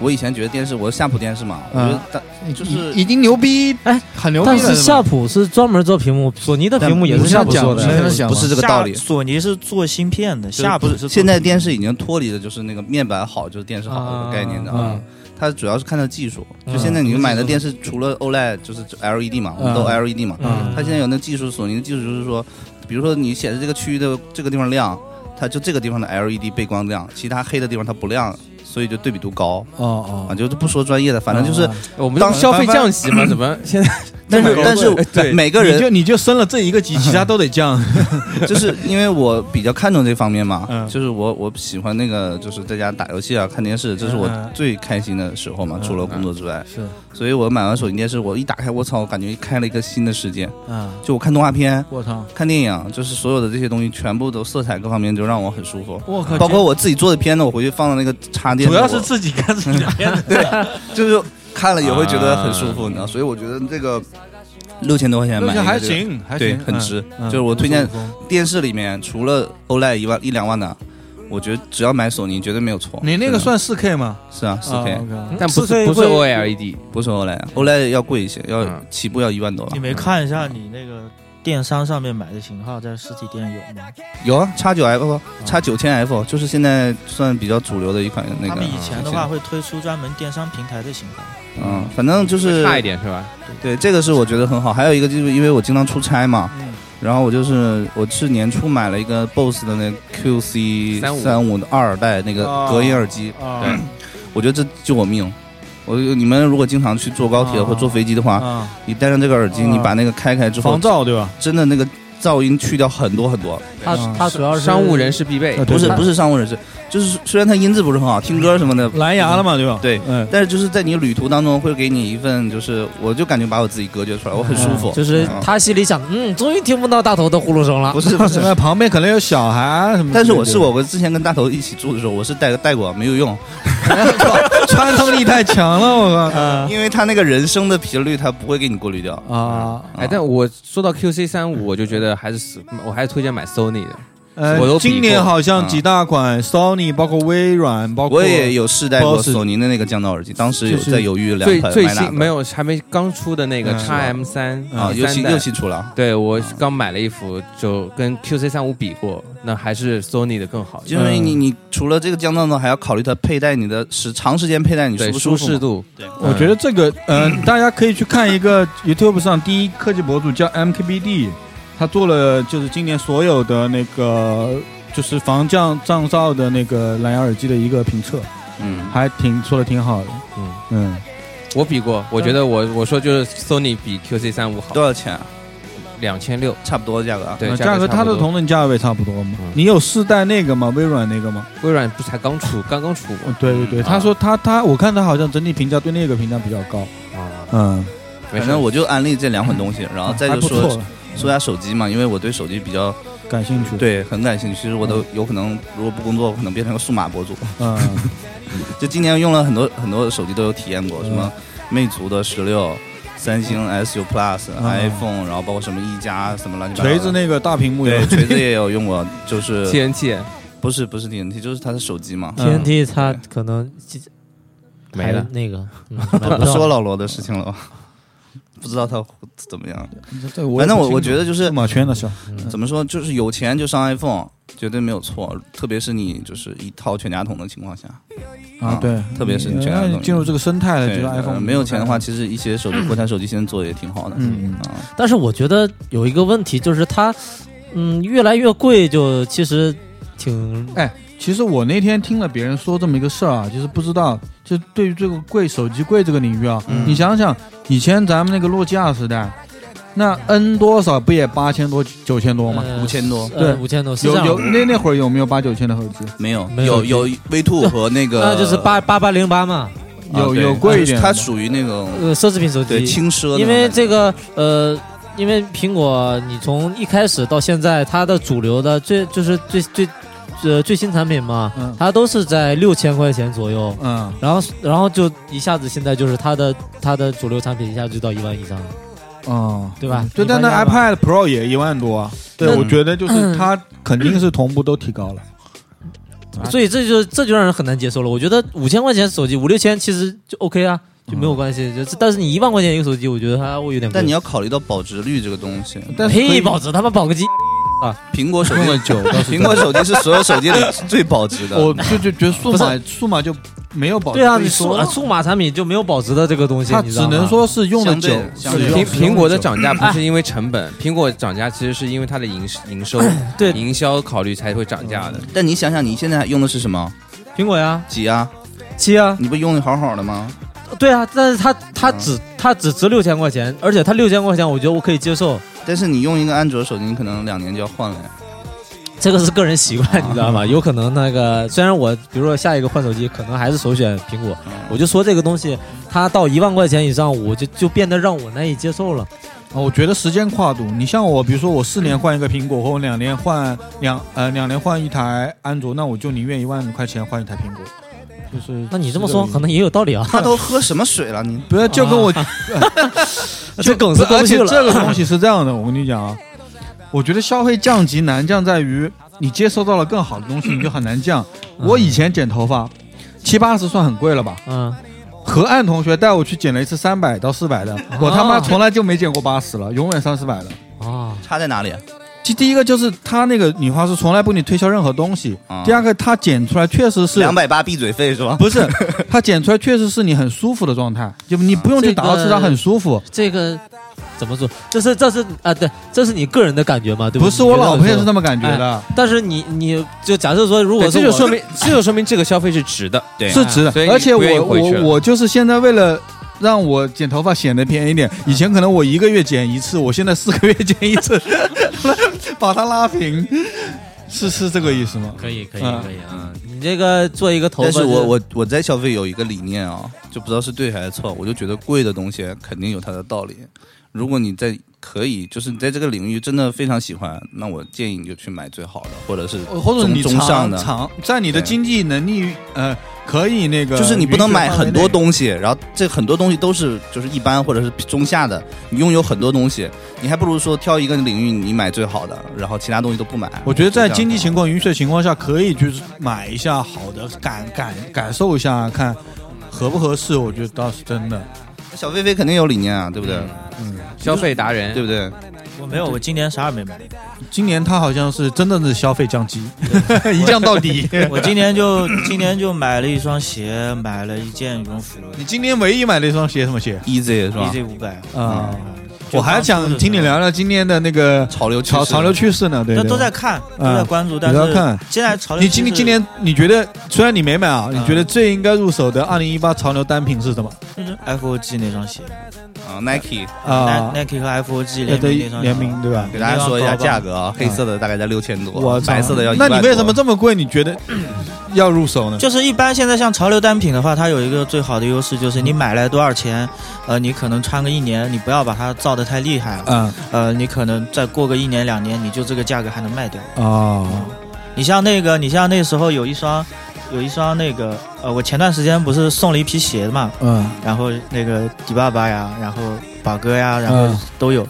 我以前觉得电视，我是夏普电视嘛，我觉得它就是已已经牛逼，哎，很牛逼了。但是夏普是专门做屏幕，索尼的屏幕也是夏普做的。不。是讲不是这个道理。索尼是做芯片的，夏普是做现在电视已经脱离了就是那个面板好就是电视好的概念的啊。它主要是看它技术。嗯。就现在你买的电视，除了 OLED 就是 LED 嘛，我们都嗯 LED 嘛，嗯。它现在有那技术，索尼的技术就是说，比如说你显示这个区域的这个地方亮，它就这个地方的 LED 背光亮，其他黑的地方它不亮，所以就对比度高哦啊。就是不说专业的，反正就是，啊我们当消费降级嘛，怎么 现在？但是但是对每个人你就你就升了这一个级，其他都得降。就是因为我比较看重这方面嘛，嗯就是我我喜欢那个就是在家打游戏啊、看电视，这是我嗯最开心的时候嘛，除了工作之外。是所以我买完手机电视，我一打开，我操，我感觉开了一个新的世界。啊，就我看动画片、我操，看电影，就是所有的这些东西，全部都色彩各方面就让我很舒服。我靠，包括我自己做的片子，我回去放到那个插电，主要是自己看自己的片子。就是看了也会觉得很舒服，你知道，所以我觉得这个六千多块钱买那就还行，还对行，很值。嗯就是我推荐电视里面除了 OLED 一万一两万的，我觉得只要买索尼绝对没有错。你那个算四 K 吗？是啊，四啊 K，OK 但不是不是 OLED，不是 OLED，OLED 要贵一些，要嗯。起步要一万多吧你？没看一下你那个电商上面买的型号，在实体店有吗？有啊，叉九 F、叉九千 F，就是现在算比较主流的一款那个。他们以前的话会推出专门电商平台的型号。嗯，反正就是差一点是吧？对，这个是我觉得很好。还有一个就是因为我经常出差嘛，嗯然后我就是我是年初买了一个 BOSS 的那 QC 三五的二代那个哦隔音耳机，我觉得这救我命。我你们如果经常去坐高铁啊或坐飞机的话，啊，你戴上这个耳机，啊你把那个开开之后防，噪对吧？真的那个噪音去掉很多很多。它嗯它主要是商务人士必备不是不是商务人士，就是虽然它音质不是很好，听歌什么的，蓝牙了嘛，对吧？对嗯，但是就是在你旅途当中会给你一份，就是我就感觉把我自己隔绝出来，我很舒服。就是嗯他心里想，嗯，终于听不到大头的呼噜声了不。是不是，那旁边可能有小孩啊什么的。但是我是我，我之前跟大头一起住的时候，我是带带过，没有用，穿透力太强了，我靠！因为它那个人声的频率它不会给你过滤掉。啊，哎，但我说到 QC 三五，我就觉得还是死，我还是推荐买 Sony 的。呃我都今年好像几大款，Sony 包括微软，包括我也有试戴过索尼的那个降噪耳机，当时有在犹豫两最最款买哪个。新没有还没刚出的那个嗯。X M 三啊，又新代又新出了。对我刚买了一副，就跟 QC 三五比过，那还是 Sony 的更好一点。因为你你除了这个降噪呢，还要考虑它佩戴你的时长时间佩戴你舒不舒？舒适度，对，我觉得这个，嗯、大家可以去看一个 YouTube 上第一科技博主叫 MKBD，他做了就是今年所有的那个就是防降降噪的那个蓝牙耳机的一个评测，嗯，还挺说的挺好的。嗯嗯，我比过，我觉得我我说就是 Sony 比 QC 三五好多，少钱啊？两千六，差不多价格啊。对，呃价格它的同等价位差不多嘛。嗯你有试戴那个吗？微软那个吗？微软不是才刚出，刚刚出哦对对对，嗯他说他他，我看他好像整体评价对那个评价比较高。啊，嗯，反正我就安利这两款东西，然后再就说，说下手机嘛，因为我对手机比较感兴趣。，对很感兴趣。其实我都有可能，如果不工作，我可能变成个数码博主。嗯，就今年用了很多很多手机都有体验过，嗯什么魅族的十六、三星 S 九 Plus、嗯 iPhone，然后包括什么一加什么乱七八糟。锤子那个大屏幕有对锤子也有用过，就是，TNT 不是不是 TNT，就是他的手机嘛。嗯 TNT 它可能没了那个，嗯 不说老罗的事情了吧？不知道他怎么样。反正我我觉得就是马圈的事。怎么说，就是有钱就上 iPhone，绝对没有错。特别是你就是一套全家桶的情况下，啊，对，特别是你全家桶进入这个生态了，就是呃 iPhone 没有钱的话，其实一些手机国产手机现在做的也挺好的。嗯啊，但是我觉得有一个问题就是它，嗯，越来越贵，就其实挺哎其实我那天听了别人说这么一个事儿啊，就是不知道，就对于这个贵手机贵这个领域啊，嗯你想想以前咱们那个诺基亚时代，那 N 多少不也八千多九千多吗？呃五千多呃对五千多，是有有那那会儿有没有八九千的手机？没有没有有有 V two 和那个，那就是八八八零八嘛，有有贵一点，它属于那种呃，奢侈品手对机。轻奢因为这个呃，因为苹果你从一开始到现在，它的主流的最就是最最呃最新产品嘛，嗯它都是在六千块钱左右。嗯然后，然后就一下子，现在就是它的它的主流产品一下子就到一万以上了。哦，对吧对，但那 iPad Pro 也一万多啊。对，我觉得就是它肯定是同步都提高了。所以这就这就让人很难接受了。我觉得五千块钱手机，五六千其实就 OK 啊，就没有关系。就是但是你一万块钱一个手机，我觉得它会有点贵。但你要考虑到保值率这个东西。但是可以，保值他妈保个鸡！苹果手机用了久，苹果手机是所有手机里最保值的。我就就觉得 数码数码就没有保值对啊，你数啊数码产品就没有保值的这个东西，它只能说是用的久苹苹果的涨价不是因为成本，苹果涨价其实是因为它的营营收、对营销考虑才会涨价的。但你想想，你现在用的是什么？苹果呀，几啊？七啊，你不用的好好的吗？对啊，但是它它只它只值六千块钱，而且它六千块钱，我觉得我可以接受。但是你用一个安卓手机，你可能两年就要换了呀。这个是个人习惯，你知道吗？有可能那个虽然我比如说下一个换手机，可能还是首选苹果，我就说这个东西它到一万块钱以上，我就就变得让我难以接受了。啊，我觉得时间跨度，你像我，比如说我四年换一个苹果，或我两年换两呃两年换一台安卓，那我就宁愿一万块钱换一台苹果。就是那你这么说，可能也有道理啊。他都喝什么水了？你不要就跟我 这梗是过而且不去了。这个东西 是这样的，我跟你讲啊，我觉得消费降级难降在于你接收到了更好的东西，你就很难降。我以前剪头发七八十算很贵了吧？嗯，河岸同学带我去剪了一次三百到四百的，我他妈从来就没剪过八十了，永远三四百的。啊，差在哪里？其第一个就是他那个女花师从来不给你推销任何东西，啊第二个他剪出来确实是两百八闭嘴费是吧？不是 他剪出来确实是你很舒服的状态，就你不用去打到刺，它很舒服。这个怎么说？这是这是啊，对，这是你个人的感觉嘛，对对？不是我老婆也是那么。感觉的，但是你你就假设说，如果对，这就说明这就说明这个消费是值的。对是值的而且我我我就是现在为了。让我剪头发显得便宜一点，以前可能我一个月剪一次，我现在四个月剪一次，把它拉平，是是这个意思吗？可以可以嗯可以啊，你这个做一个头发，但是我我我在消费有一个理念啊，就不知道是对还是错，我就觉得贵的东西肯定有它的道理。如果你在可以，就是你在这个领域真的非常喜欢，那我建议你就去买最好的，或者是或者你中中上的。长在你的经济能力呃可以那个，就是你不能买很多。东西，然后这很多东西都是就是一般或者是中下的，你拥有很多东西，你还不如说挑一个领域你买最好的，然后其他东西都不买。我觉得在经济情情况允许的情况下，可以去买一下好的，感感感受一下，看合不合适。我觉得倒是真的。小飞飞肯定有理念啊，对不对？嗯，消费达人，对不对？我没有，我今年啥也没买。今年他好像是真的是消费降级，一降到底。我今年就今年就买了一双鞋，买了一件羽绒服。你今年唯一买的一双鞋什么鞋？Easy 是吧？，EZ 五百。啊？我还想听你聊聊今年的那个潮流潮潮流趋势呢。对都对，都在看，都啊在关注，但是你都要看。现在潮流你今今年你觉得，虽然你没买啊，嗯。你觉得最应该入手的二零一八潮流单品是什么？FOG 那双鞋啊，Nike 啊？，Nike 和 FOG 联名那双联名对吧？给大家说一下价格啊，黑色的大概在六千多，我白色的要一那你为什么这么贵？你觉得要入手呢？就是一般现在像潮流单品的话，它有一个最好的优势就是你买来多少钱，呃，你可能穿个一年，你不要把它造的太厉害，了，嗯呃，你可能再过个一年两年，你就这个价格还能卖掉。哦你像那个，你像那时候有一双，有一双那个，呃，我前段时间不是送了一批鞋嘛，嗯。然后那个迪爸爸呀，然后宝哥呀，然后嗯都有，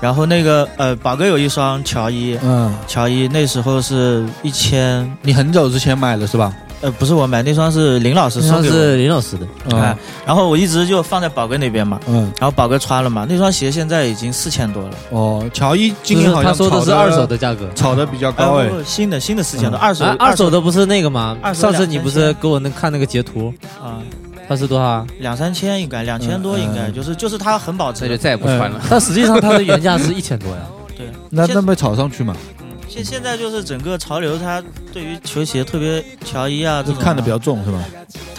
然后那个呃，宝哥有一双乔伊，嗯，乔伊那时候是一千，你很久之前买的是吧？呃，不是我买，那双是林老师那双送给我的，是林老师的，哎，然后我一直就放在宝哥那边嘛，嗯。然后宝哥穿了嘛，那双鞋现在已经四千多了，哦，乔伊今就是年好像他说的是二手，的价格。炒的比较哎高。哎不。不新的新的四千多，嗯。二手啊，二手的不是那个吗？二手上次你不是给我那看那个截图，啊，它是多少？啊？两三千应该两千多应该，嗯就是就是它很保值那就，再也不穿了。但实际上它的原价是一千多呀。对，那那被炒上去嘛？现现在就是整个潮流，它对于球鞋，特别乔伊啊这种就看的比较重是吧？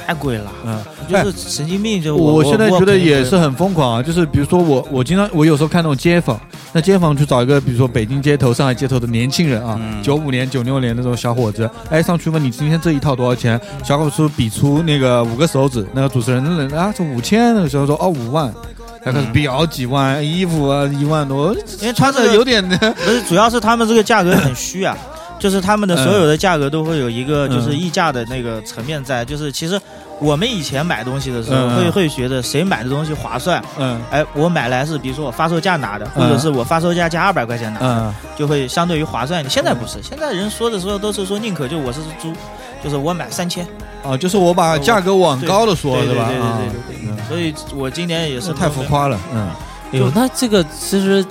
太贵了，嗯，就是神经病。就我现在觉得也是很很疯狂啊，就是比如说我我经常我有时候看那种街访，那街访去找一个比如说北京街头、上海街头的年轻人啊，嗯九五年、九六年那种小伙子，哎上去问你今天这一套多少钱，小伙子比出那个五个手指，那个主持人那人啊是五千，那个时候说哦五万。他开始表几万，衣服啊一万多，因为穿穿的有点的，不是，主要是他们这个价格很虚啊。就是他们的所有的价格都会有一个就是嗯溢价的那个层面在，就是其实我们以前买东西的时候会会觉得谁买的东西划算，嗯哎，我买来是比如说我发售价拿的，嗯或者是我发售价加二百块钱拿的，嗯就会相对于划算一点。现在不是，现在人说的时候都是说宁可就我是猪，就是我买三千，哦，就是我把价格往高了说，对是吧？对对对。所以我今年也是太浮夸了，嗯哎呦，那这个其实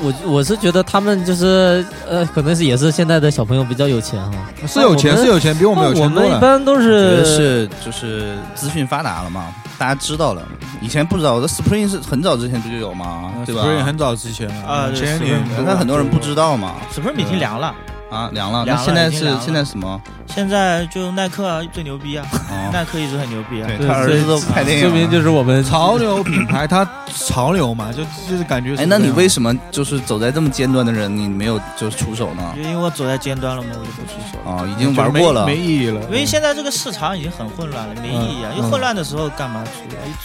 我我是觉得他们就是呃，可能是也是现在的小朋友比较有钱哈，是有钱是有钱，比我们有钱多了。们一般都是是就是资讯发达了嘛，大家知道了。以前不知道，我的 Spring 是很早之前不就有吗？对吧？Spring 很早之前了，啊对前年但很多人不知道嘛。Spring 已经凉了，啊，凉了。凉了那现在是现在什么？现在就耐克啊最牛逼啊，哦，耐克一直很牛逼啊。对他儿子都拍电影了。说明就是我们潮流品牌，它潮流嘛，就就是感觉是哎，那你为什么就是走在这么尖端的人，你没有就出手呢？就因为我走在尖端了嘛，我就不出手了。啊，已经玩过了没。没意义了？因为现在这个市场已经很混乱了，没意义啊！嗯因为混乱的时候干嘛出？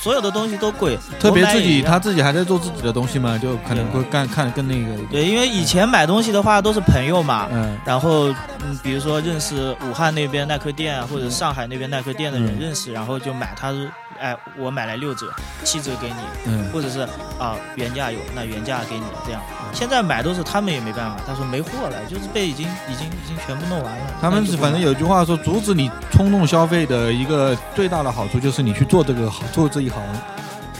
所有的东西都贵，特别自己他自己还在做自己的东西嘛，就可能会干看更那个一点。对，因为以前买东西的话都是朋友嘛，嗯然后嗯，比如说认识武汉那边耐克店啊，或者上海那边耐克店的人嗯认识，然后就买，他是哎，我买来六折、七折给你，嗯或者是啊原价有，那原价给你这样。现在买都是他们也没办法，他说没货了，就是被已经已经已经全部弄完了。他们是反正有句话说，阻止你冲动消费的一个最大的好处就是你去做这个行做这一行，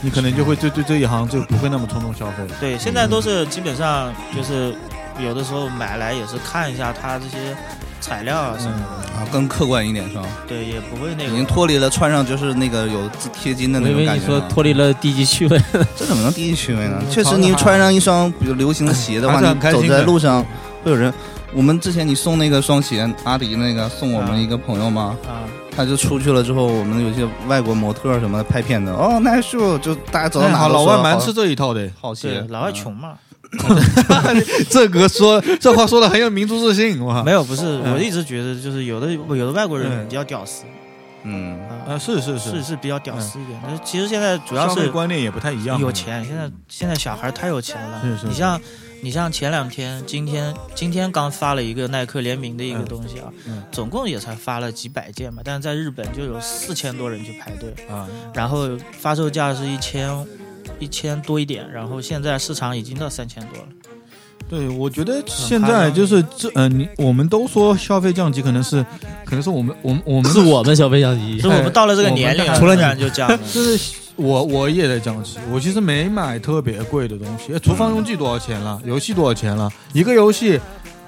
你可能就会对对这一行就不会那么冲动消费。对，现在都是基本上就是有的时候买来也是看一下它这些材料啊什么的，啊，更客观一点是吧？对，也不会那个已经脱离了穿上就是那个有贴金的那种感觉你。说脱离了低级趣味，这怎么能低级趣味呢？嗯确实，你穿上一双比如流行的鞋的话，你走在路上会有人。我们之前你送那个双鞋，阿迪那个送我们一个朋友嘛，啊，他就出去了之后，我们有些外国模特什么的拍片子，哦，耐树就大家走到哪老外蛮吃这一套的。好对鞋，，老外嗯穷嘛，这个说这话说的很有民族自信，哇！没有，不是，嗯。我一直觉得就是有的有的外国人嗯。比较屌丝。嗯，啊，啊，是是是。是比较屌丝一点，但是其实现在主要消费是观念也不太一样。有钱，现在现在小孩太有钱了。是是。你像你像前两天，今天今天刚发了一个耐克联名的一个嗯东西啊嗯，总共也才发了几百件嘛，但是在日本就有四千多人去排队，啊，然后发售价是一千一千多一点，然后现在市场已经到三千多了。对，我觉得现在就是这，嗯、你我们都说消费降级，可能是，可能是我们，我们，我们是我们消费降级 是。我们到了这个年龄，除了你就降。就是我我也在降级，我其实没买特别贵的东西。厨房用具多少钱了？游戏多少钱了？一个游戏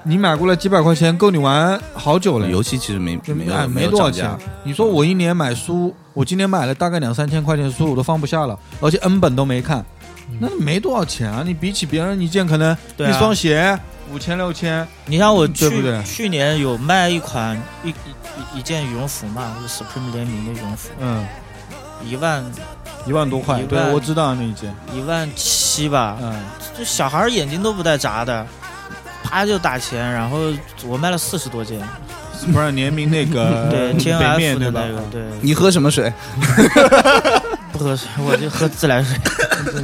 你买过来几百块钱，够你玩好久了。游戏其实没没没没多少钱，。你说我一年买书，我今年买了大概两三千块钱的书，我都放不下了，而且 N 本都没看，那没多少钱啊！你比起别人一件可能一双鞋五千六千，你像我去对不对？去年有卖一款一一一一件羽绒服嘛，就是 Supreme 联名的羽绒服，嗯，一万一万多块，对我知道那一件，一万七吧，嗯，这小孩眼睛都不带眨的，啪就打钱，然后我卖了四十多件，不是联名那个 对，T N 北 F 面对吧的那？个，对，你喝什么水？不喝水，我就喝自来水。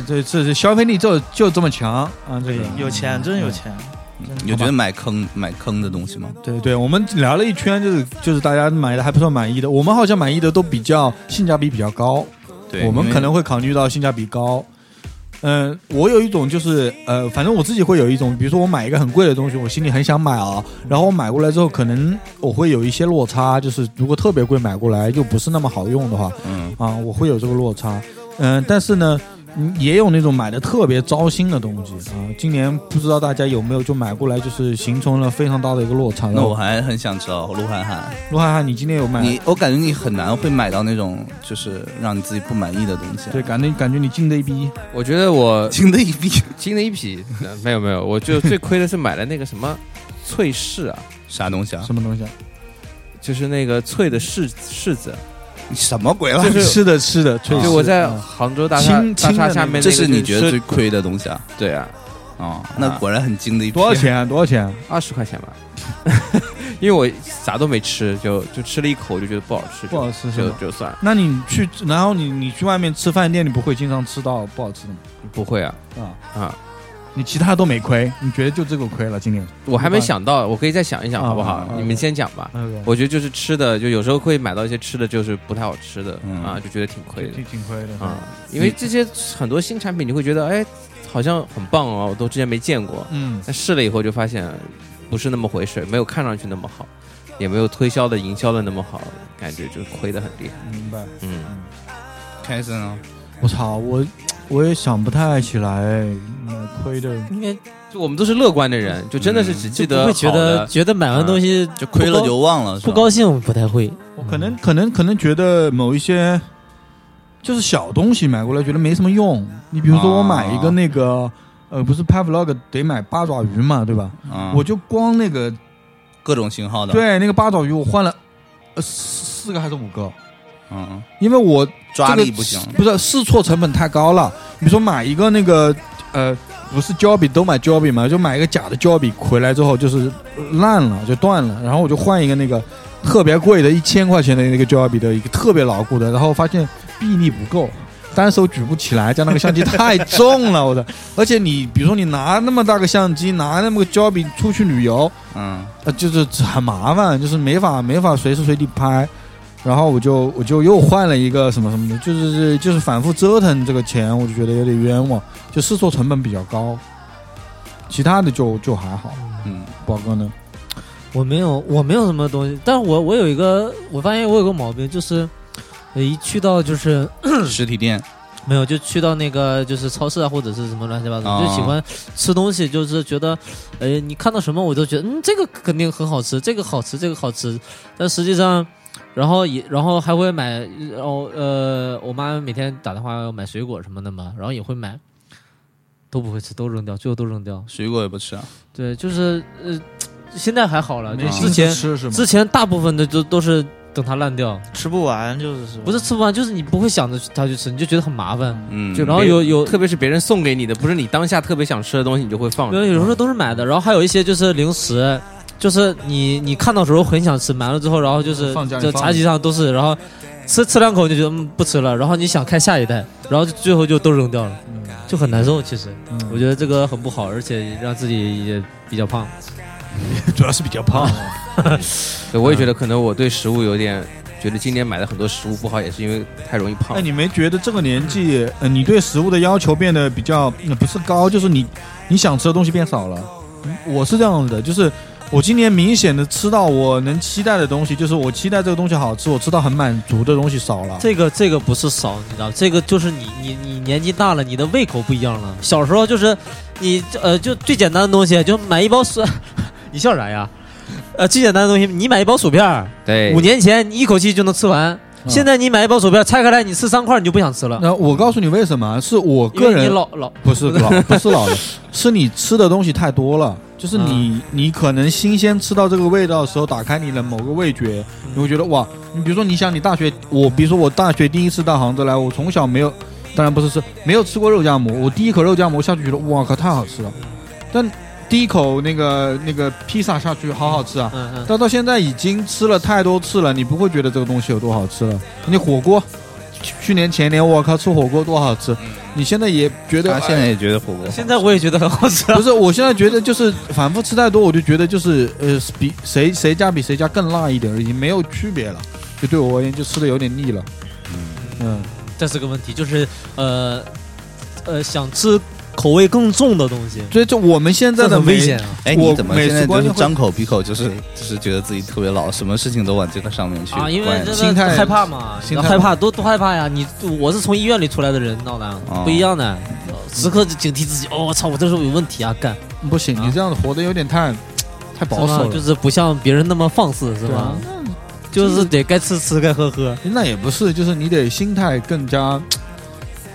这这这消费力就就这么强啊！这对个，有钱，真有钱。有觉得买坑买坑的东西吗？对对，我们聊了一圈，就是就是大家买的还不算满意的，我们好像满意的都比较性价比比较高，对，我们可能会考虑到性价比高。嗯、我有一种就是呃，反正我自己会有一种，比如说我买一个很贵的东西，我心里很想买啊，然后我买过来之后，可能我会有一些落差，就是如果特别贵买过来又不是那么好用的话，嗯，啊，我会有这个落差。嗯、但是呢，嗯也有那种买的特别糟心的东西啊。今年不知道大家有没有就买过来，就是形成了非常大的一个落差。那我还很想知道鹿晗晗，陆涵涵，你今年有买？你我感觉你很难会买到那种就是让你自己不满意的东西。对，，感觉感觉你进的一逼，我觉得我进的一逼。进的一匹，呃没有没有，我就最亏的是买了那个什么 脆柿啊，啥东西啊？什么东西啊？就是那个脆的柿柿子，你什么鬼了？就是吃的吃的，确实就我在嗯杭州大厦青大厦下面，这是你觉得最亏的东西啊？对啊，哦，那果然很精的一批。多少？钱啊？多少钱啊？二十块钱吧，因为我啥都没吃，就就吃了一口就觉得不好吃，不好吃就就算了，那你去，然后你你去外面吃饭店，你不会经常吃到不好吃的吗？不会啊啊，啊，你其他都没亏，你觉得就这个亏了？今年我还没想到，我可以再想一想，啊好不好啊？你们先讲吧。我觉得就是吃的，就有时候会买到一些吃的，就是不太好吃的嗯啊，就觉得挺亏的挺挺亏的啊。因为这些很多新产品，你会觉得哎，好像很棒哦，我都之前没见过，嗯，但试了以后就发现不是那么回事，没有看上去那么好，也没有推销的、营销的那么好，感觉就亏的很厉害。明白。嗯，开森啊，我操，我我也想不太起来买亏的。应该就我们都是乐观的人，就真的是只记得就不会觉得觉得买完东西就亏了就忘了，不高兴，不太会。我可能可能可能觉得某一些就是小东西买过来觉得没什么用。你比如说我买一个那个、呃，不是拍 vlog 得买八爪鱼嘛，对吧？啊，我就光那个各种型号的，，对那个八爪鱼我换了呃四四个还是五个，嗯，因为我抓力不行，不是试错成本太高了。比如说买一个那个呃，不是胶笔都买胶笔嘛，就买一个假的胶笔回来之后就是烂了就断了，然后我就换一个那个特别贵的一千块钱的那个胶笔的一个特别牢固的，然后发现臂力不够。单手举不起来，加那个相机太重了，我的！而且你比如说你拿那么大个相机，拿那么个胶笔出去旅游，嗯，呃，就是很麻烦，就是没法没法随时随地拍。然后我就我就又换了一个什么什么的，就是就是反复折腾这个钱，我就觉得有点冤枉，就试错成本比较高。其他的就就还好。嗯，宝哥呢？我没有，我没有什么东西，但是我我有一个，我发现我有个毛病，就是呃一去到就是实体店，没有，就去到那个就是超市啊，或者是什么乱七八糟，哦就喜欢吃东西，就是觉得，呃，你看到什么我都觉得，嗯，这个肯定很好吃，这个好吃，这个好吃，但实际上，然后也然后还会买，然后呃，我妈每天打电话要买水果什么的嘛，然后也会买，都不会吃，都扔掉，最后都扔掉。水果也不吃啊，对，就是呃，现在还好了，就之前吃是吗？之前大部分的都都是等它烂掉，吃不完就是不是吃不完，就是你不会想着它去吃，你就觉得很麻烦。嗯，就然后有有特别是别人送给你的，不是你当下特别想吃的东西，你就会放有时候都是买的，然后还有一些就是零食，就是你你看到时候很想吃，买了之后，然后就是就茶几上都是，然后吃吃两口就觉得嗯不吃了，然后你想开下一代，然后就最后就都扔掉了，就很难受。其实嗯我觉得这个很不好，而且让自己也比较胖。主要是比较胖。对，我也觉得可能我对食物有点觉得今年买的很多食物不好，也是因为太容易胖哎，。你没觉得这个年纪，呃，你对食物的要求变得比较，呃不是高，就是你你想吃的东西变少了。嗯我是这样的，就是我今年明显的吃到我能期待的东西，就是我期待这个东西好吃，我吃到很满足的东西少了。这个这个不是少，你知道，这个就是你你你年纪大了，你的胃口不一样了。小时候就是你呃就最简单的东西，就买一包薯，你笑啥呀？呃，最简单的东西，你买一包薯片儿，对五，年前你一口气就能吃完，现在你买一包薯片拆开来，你吃三块你就不想吃了，那我告诉你为什么？是我因为你个人老老不是老 不是老了，是你吃的东西太多了。就是你你可能新鲜吃到这个味道的时候，打开你的某个味觉，你会觉得哇，你比如说你想你大学，我比如说我大学第一次到杭州来，我从小没有，当然不是吃没有吃过肉夹馍，我第一口肉夹馍下去觉得哇靠太好吃了，但第一口那个那个披萨下去好好吃啊，嗯嗯，但到现在已经吃了太多次了，你不会觉得这个东西有多好吃了。你火锅，去去年前年我靠吃火锅多好吃，你现在也觉得他现在也觉得火锅，现在我也觉得很好吃啊不。是，我现在觉得就是反复吃太多，我就觉得就是呃，比谁谁家比谁家更辣一点而，已没有区别了。就对我而言，就吃的有点腻了。嗯，这是个问题，就是呃呃想吃口味更重的东西，所以这我们现在的危险啊。哎，你怎么现在就是张口闭口就是就是觉得自己特别老，什么事情都往这个上面去啊，因为这心态个害怕嘛，心态害怕多多害怕呀！你我是从医院里出来的人，闹的哦不一样的，时刻警惕自己。哦，我操，我这是有问题啊？干，不行，你这样子活得有点太太保守了。就是不像别人那么放肆，是吧？就是得该吃吃，该喝喝。那也不是，就是你得心态更加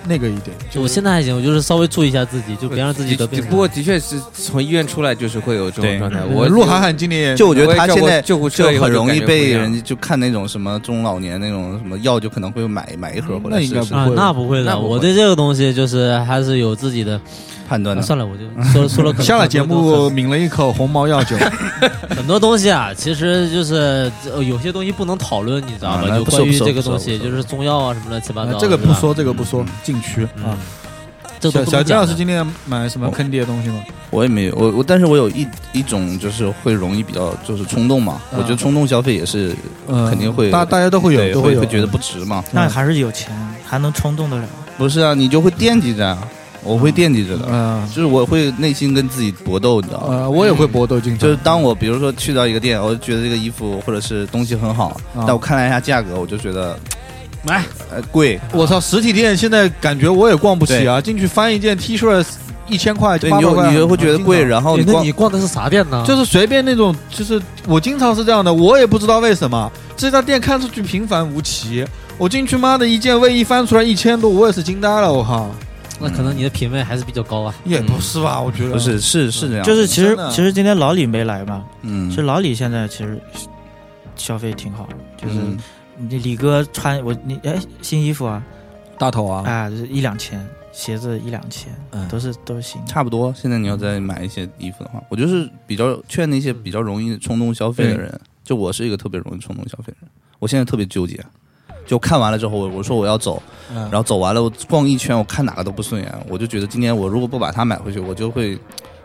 那个一点。就我现在还行，我就是稍微注意一下自己，就别让自己得病。不过的确是从医院出来就是会有这种状态。我我鹿晗晗今年也就我觉得他现在救护车就很容易被人家就看那种什么中老年那种什么药，就可能会买买一盒回来那应该那不会的，会我对这个东西就是还是有自己的。判断的。啊算了，我就说了说了可能下了节目抿了一口红毛药酒，很 很多东西啊，其实就是呃有些东西不能讨论，你知道吧？啊就关于这个东西，就是中药啊什么乱七八糟。这个不说，这个不说，禁区嗯啊。这小小金。老师今天买什么坑爹的东西吗？我也没有，我我但是我有一一种就是会容易比较就是冲动嘛，嗯我觉得冲动消费也是嗯，肯定会大大家都会有，都，会会觉得不值嘛。那还是有钱，还能冲动得了。不是啊，你就会惦记着啊，我会惦记着的，嗯。就是我会内心跟自己搏斗，你知道吗？呃，我也会搏斗经常，就是当我比如说去到一个店，我就觉得这个衣服或者是东西很好，啊。但我看了一下价格，我就觉得买呃贵，我操，实体店现在感觉我也逛不起啊，进去翻一件 T 恤一千块，对，你就你就会觉得贵，然后你逛你逛的是啥店呢？就是随便那种，就是我经常是这样的，我也不知道为什么这家店看上去平凡无奇，我进去妈的一件卫衣翻出来一千多，我也是惊呆了，我靠，那可能你的品味还是比较高啊。也不是吧？我觉得不是是是这样，就是其实其实今天老李没来嘛，嗯其实老李现在其实消费挺好，就是嗯你李哥穿我你哎新衣服啊，大头啊，啊就是一两千，鞋子一两千，嗯都是都是新的。差不多。现在你要再买一些衣服的话，我就是比较劝那些比较容易冲动消费的人。就我是一个特别容易冲动消费的人，我现在特别纠结。就看完了之后，我我说我要走，嗯然后走完了，我逛一圈，我看哪个都不顺眼，我就觉得今天我如果不把它买回去，我就会，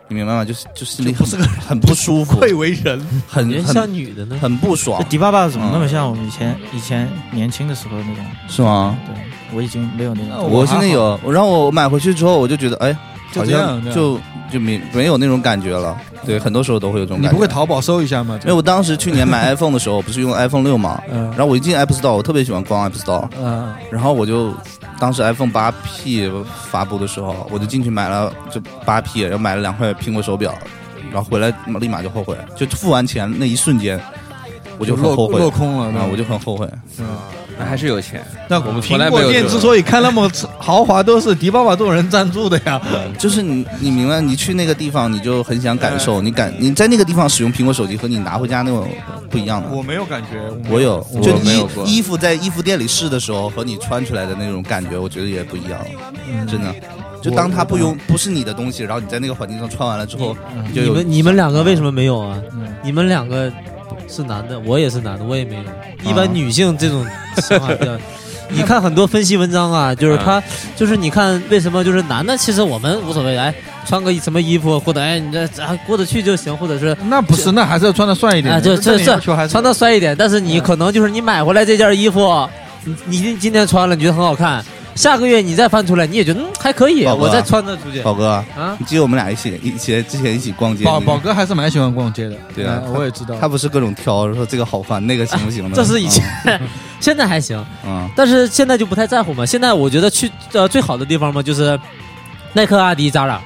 你明白吗？就是就心里很很不舒服，愧为人，很人像女的呢，很不爽这，迪爸爸怎么那么像我们以前以前年轻的时候那种？是吗？对我已经没有那种。我我现在有，然后我买回去之后，我就觉得，哎，好像就就没没有那种感觉了。对，很多时候都会有这种感觉。你不会淘宝搜一下吗？因为我当时去年买 iPhone 的时候，不是用 iPhone 六嘛，嗯然后我一进 App Store，我特别喜欢逛 App Store，嗯然后我就当时 iPhone 八 P 发布的时候，我就进去买了就八 P，然后买了两块苹果手表，然后回来立马就后悔，就付完钱那一瞬间，我就很后悔落空了啊，我就很后悔。嗯那还是有钱。那我们苹果店之所以开那么豪华，都是迪爸爸这种人赞助的呀。就是你，你明白？你去那个地方，你就很想感受，你感你在那个地方使用苹果手机和你拿回家那种不一样的。我没有感觉，我有，就衣衣服在衣服店里试的时候和你穿出来的那种感觉，我觉得也不一样，嗯真的。就当他不用不是你的东西，然后你在那个环境上穿完了之后，就你们你们两个为什么没有啊？嗯你们两个是男的，我也是男的，我也没有。一啊般女性这种想法比较。你看很多分析文章啊，就是他，就是你看为什么就是男的，其实我们无所谓，哎，穿个什么衣服或者哎你这啊过得去就行，或者是那不是，那还是要穿的帅一点。啊就这这点要求还是穿的帅一点，但是你可能就是你买回来这件衣服，你你今今天穿了你觉得很好看，下个月你再翻出来你也觉得嗯还可以，宝哥我再穿着出去宝哥，啊。你记得我们俩一起一起之前一起逛街，宝宝哥还是蛮喜欢逛街的。对啊哎我也知道。他不是各种挑，说这个好看，那个行不行的？这是以前，现在还行，嗯，但是现在就不太在乎嘛。现在我觉得去呃最好的地方嘛，就是耐克、阿迪、扎拉，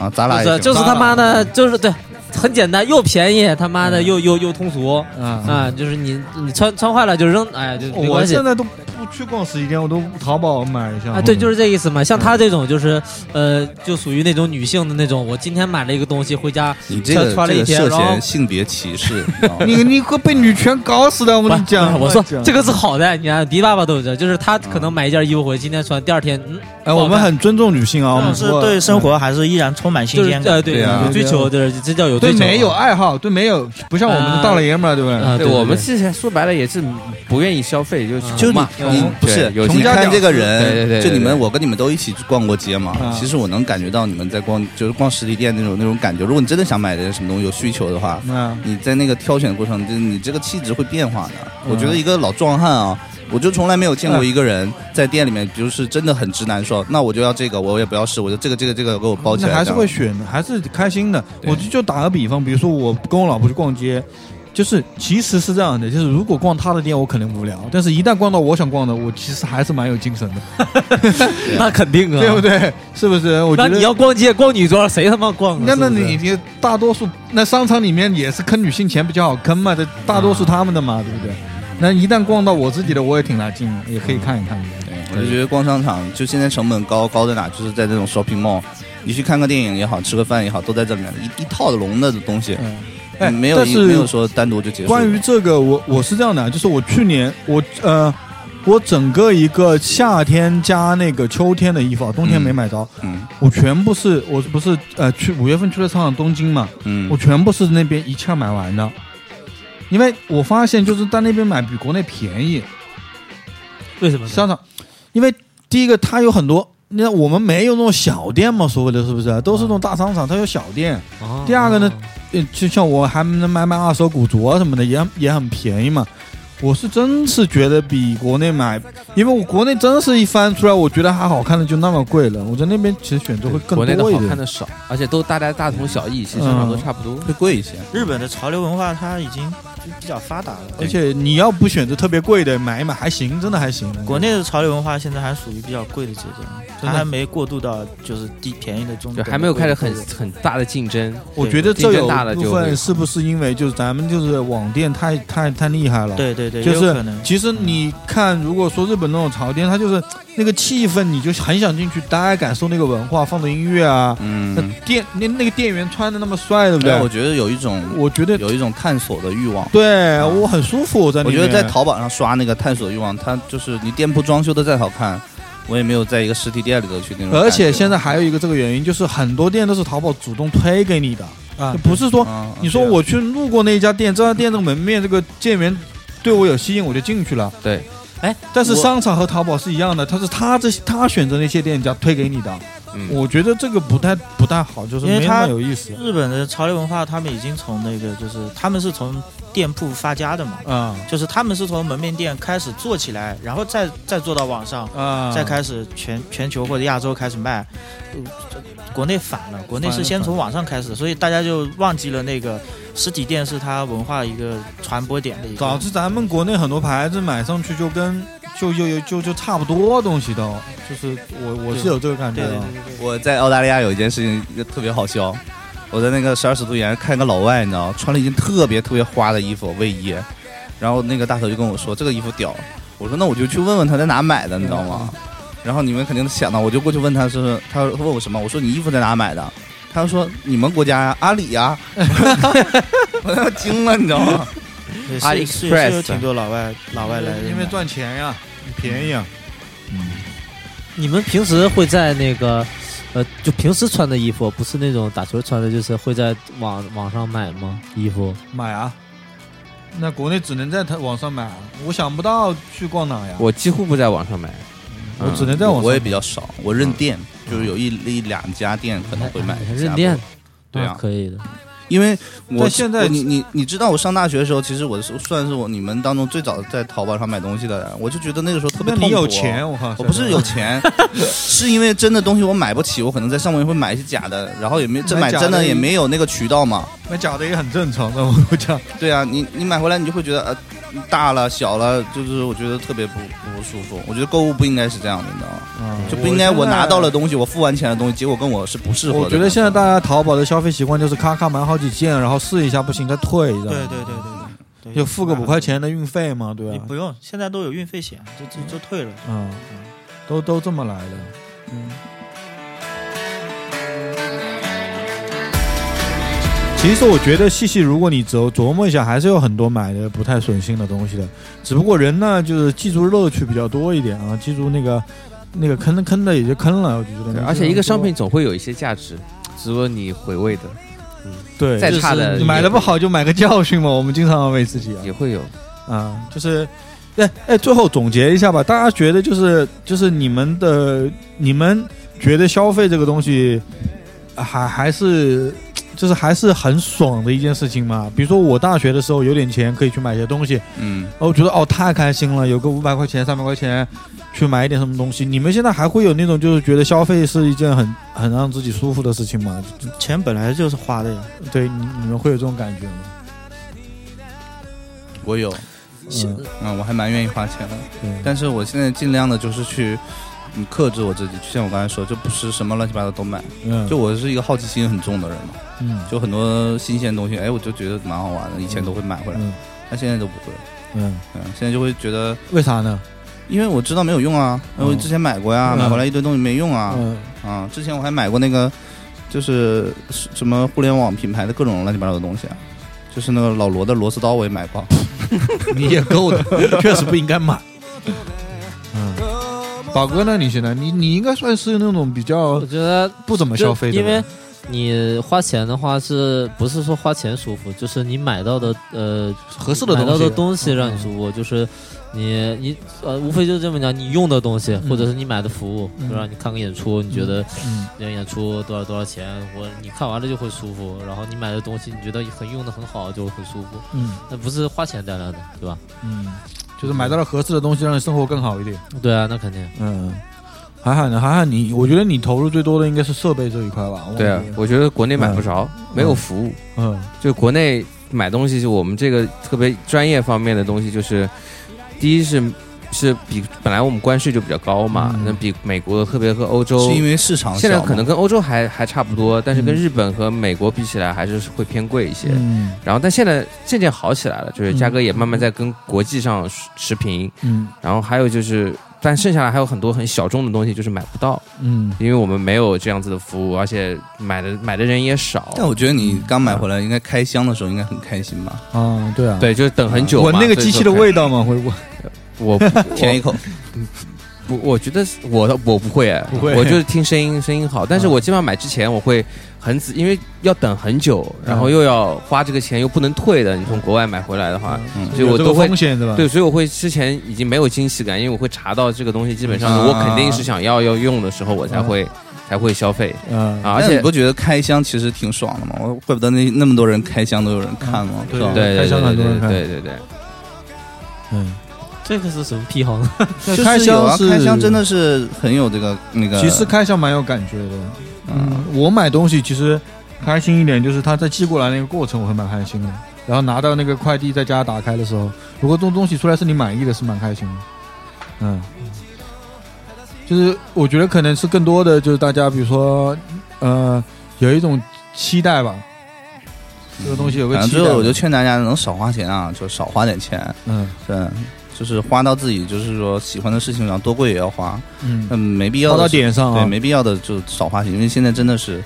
嗯啊，咱俩就是就是他妈的，就是对，很简单，又便宜，他妈的又又又通俗啊啊，就是你你穿穿坏了就扔，哎，就没我关系现在都不去逛实体店，我都淘宝买一下。啊，对，就是这意思嘛。像他这种就是呃，就属于那种女性的那种，我今天买了一个东西回家，你这个穿了一这个涉天然后嫌性别歧视，你你被女权搞死的，我跟你讲。我说这个是好的，你看迪爸爸都有这，就是他可能买一件衣服回今天穿，第二天嗯，哎，我们很尊重女性啊，我们是对生活还是依然充满新就是鲜感。呃对对啊有追求，就是这叫有追求，对美有爱好，对没有不像我们啊大老爷们儿，对不对？啊，对对我们之前说白了也是不愿意消费，就啊就穷嘛。你不是你看这个人，对对对对就你们我跟你们都一起去逛过街嘛啊，其实我能感觉到你们在逛就是逛实体店那种那种感觉。如果你真的想买点什么东西有需求的话，嗯，你在那个挑选的过程，就是你这个气质会变化的。嗯我觉得一个老壮汉啊。我就从来没有见过一个人在店里面，就是真的很直男说，那我就要这个，我也不要试，我就这个这个这个给我包起来。那还是会选的，还是开心的。我就就打个比方，比如说我跟我老婆去逛街，就是其实是这样的，就是如果逛他的店，我可能无聊，但是一旦逛到我想逛的，我其实还是蛮有精神的，那肯定啊，对不？对？是不是？我觉得那你要逛街逛女装，谁他妈逛啊？那那你你大多数那商场里面也是坑女性钱比较好坑嘛，这大多数他们的嘛，对不对？那一旦逛到我自己的，我也挺来劲的，也可以看一看。对，我就觉得逛商场就现在成本高高在哪，就是在这种 shopping mall，你去看个电影也好，吃个饭也好，都在这里面一一套的笼的东西，嗯，哎，没有但是没有说单独就结束。关于这个，我我是这样的，啊就是我去年我呃，我整个一个夏天加那个秋天的衣服啊，冬天没买着，嗯我全部是我不是呃去五月份去了趟东京嘛，嗯我全部是那边一气儿买完的，因为我发现就是在那边买比国内便宜，为什么？商场，因为第一个它有很多那我们没有那种小店嘛，所谓的是不是？都是那种大商场，它有小店。哦第二个呢，呃就像我还能买买二手古着什么的，也也很便宜嘛。我是真是觉得比国内买，因为我国内真是一翻出来，我觉得还好看的就那么贵了。我在那边其实选择会更多一点国内的。好看的少，而且都大家大同小异，其实上都差不多。会贵一些。日本的潮流文化它已经就比较发达了，而且你要不选择特别贵的，买一买还行，真的还行。国内的潮流文化现在还属于比较贵的阶段，它还没过渡到就是低便宜的中还没有开始很很大的竞争。我觉得这有部分是不是因为就是咱们就是网店太太太厉害了？对对对，就是也有可能其实你看，如果说日本那种潮店，它就是那个气氛，你就很想进去待，感受那个文化，放的音乐啊。那嗯，店那那个店员穿的那么帅，对不对，我？觉得有一种我觉得有一种探索的欲望。对我很舒服，我觉得在淘宝上刷那个探索欲望，它就是你店铺装修的再好看，我也没有在一个实体店里头去那种。而且现在还有一个这个原因，就是很多店都是淘宝主动推给你的，啊就，不是说啊你说我去路过那一家店，这家店的门面这个店员对我有吸引，我就进去了。对，哎，但是商场和淘宝是一样的，他是他这他选择那些店家推给你的，嗯，我觉得这个不太不太好，就是没那因为他么有意思。日本的潮流文化，他们已经从那个就是他们是从店铺发家的嘛，啊就是他们是从门面店开始做起来，然后再再做到网上，啊，再开始全全球或者亚洲开始卖。呃这国内反了，国内是先从网上开始，所以大家就忘记了那个实体店是它文化一个传播点的一个。导致咱们国内很多牌子买上去就跟就就就就就差不多东西都，就是我我是有这个感觉的。我在澳大利亚有一件事情，特别好笑。我在那个十二使徒园看一个老外，你知道，穿了一件特别特别花的衣服卫衣，然后那个大头就跟我说这个衣服屌，我说那我就去问问他在哪买的，你知道吗？然后你们肯定想到，我就过去问他是，他问我什么？我说你衣服在哪买的？他说你们国家呀，阿里呀，我他妈惊了，你知道吗？对是 AliExpress 是是有挺多老外老外来因为赚钱呀，便宜啊。嗯你们平时会在那个，呃，就平时穿的衣服，不是那种打球穿的，就是会在网网上买吗？衣服？买啊。那国内只能在他网上买啊，我想不到去逛哪呀。我几乎不在网上买。我只能在网上买。我也比较少，我认店，就是有一一两家店可能会买一下认店，对啊可以的。因为我但现在你你你知道我上大学的时候，其实我是算是我你们当中最早在淘宝上买东西的人，我就觉得那个时候特别痛苦。有钱，我靠！我不是有钱，是因为真的东西我买不起，我可能在上面会买一些假的，然后也没这买真的也没有那个渠道嘛。买假的也很正常的，我我讲。对啊，你你买回来你就会觉得呃大了小了，就是我觉得特别不不舒服。我觉得购物不应该是这样的，你知道吗？嗯就不应该我拿到了东西，我付完钱的东西，结果跟我是不适合的。我觉得现在大家淘宝的消费习惯就是咔咔买好几件，然后试一下不行再退，知道吗？对对对对对，就付个五块钱的运费嘛，对吧？你不用，现在都有运费险，就就就退了。嗯，都都这么来的。嗯。其实我觉得细细，如果你琢琢磨一下，还是有很多买的不太损心的东西的。只不过人呢，就是记住乐趣比较多一点啊，记住那个那个坑坑的也就坑了，我就觉得而且一个商品总会有一些价值，值得你回味的对再差的你买的不好就买个教训嘛，我们经常安慰自己啊。也会有。啊，就是，哎哎，最后总结一下吧，大家觉得就是就是你们的你们觉得消费这个东西，啊还还是就是还是很爽的一件事情嘛？比如说我大学的时候有点钱可以去买些东西，嗯，哦，我觉得哦太开心了，有个五百块钱、三百块钱去买一点什么东西。你们现在还会有那种就是觉得消费是一件很很让自己舒服的事情吗？钱本来就是花的呀，对你你们会有这种感觉吗？我有，嗯，嗯，我还蛮愿意花钱的。对，但是我现在尽量的就是去，嗯，克制我自己。就像我刚才说，就不是什么乱七八糟都买。嗯就我是一个好奇心很重的人嘛，嗯就很多新鲜东西，哎，我就觉得蛮好玩的，以前都会买回来，嗯但现在都不会。嗯，嗯，现在就会觉得，为啥呢？因为我知道没有用啊，因为我之前买过呀，嗯买回来一堆东西没用啊。嗯啊，之前我还买过那个，就是什么互联网品牌的各种乱七八糟的东西啊，就是那个老罗的螺丝刀我也买过。你也够的，确实不应该买。嗯，宝哥呢？你现在你你应该算是那种比较我觉得不怎么消费因为你花钱的话，是不是说花钱舒服？就是你买到的呃合适的买到的东西让你舒服，就是你你呃，无非就是这么讲，你用的东西，或者是你买的服务，嗯对吧？你看个演出，你觉得嗯这个演出多少多少钱，我你看完了就会舒服，然后你买的东西你觉得很用的很好，就会很舒服，嗯那不是花钱带来的，对吧？嗯，就是买到了合适的东西，让你生活更好一点。对啊，那肯定。嗯，涵涵呢？涵涵你，我觉得你投入最多的应该是设备这一块吧？对啊，我觉得国内买不着，没有服务。嗯就国内买东西，就我们这个特别专业方面的东西，就是第一是是比本来我们关税就比较高嘛，嗯那比美国特别和欧洲是因为市场现在可能跟欧洲还还差不多，但是跟嗯日本和美国比起来，还是会偏贵一些。嗯然后，但现在渐渐好起来了，就是价格也慢慢在跟国际上持平。嗯然后还有就是，但剩下来还有很多很小众的东西，就是买不到，嗯因为我们没有这样子的服务，而且买的买的人也少。但我觉得你刚买回来，应该开箱的时候应该很开心吧？啊，对啊，，对，就是等很久嘛。闻那个机器的味道，道吗？会我 我 舔一口，不，我觉得我我不会，哎不会我就是听声音，声音好。但是嗯我基本上买之前我会很仔，因为要等很久，然后嗯又要花这个钱，又不能退的。你从国外买回来的话，嗯所以我都会风险对吧？对，所以我会之前已经没有惊喜感，因为我会查到这个东西基本上啊我肯定是想要要用的时候，我才会才会消费嗯啊。而且不觉得开箱其实挺爽的吗？我怪不得那那么多人开箱都有人看嘛，对？对对对对，嗯，这个是什么癖好呢？就是开箱是开箱真的是很有这个那个。其实开箱蛮有感觉的。嗯嗯，我买东西其实开心一点，就是他在寄过来那个过程，我会蛮开心的。然后拿到那个快递在家打开的时候，如果这种东西出来是你满意的，是蛮开心的。嗯，就是我觉得可能是更多的就是大家比如说呃有一种期待吧，这个东西有个期待。反正最后我就劝大家能少花钱啊，就少花点钱，嗯对，就是花到自己就是说喜欢的事情上，多贵也要花，嗯，嗯，没必要花到点上啊，对，没必要的就少花钱，因为现在真的是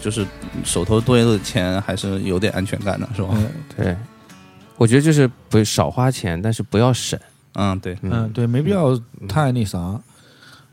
就是手头多的钱还是有点安全感的，是吧？嗯对，我觉得就是不少花钱，但是不要省。嗯，对，嗯，对，没必要太那啥。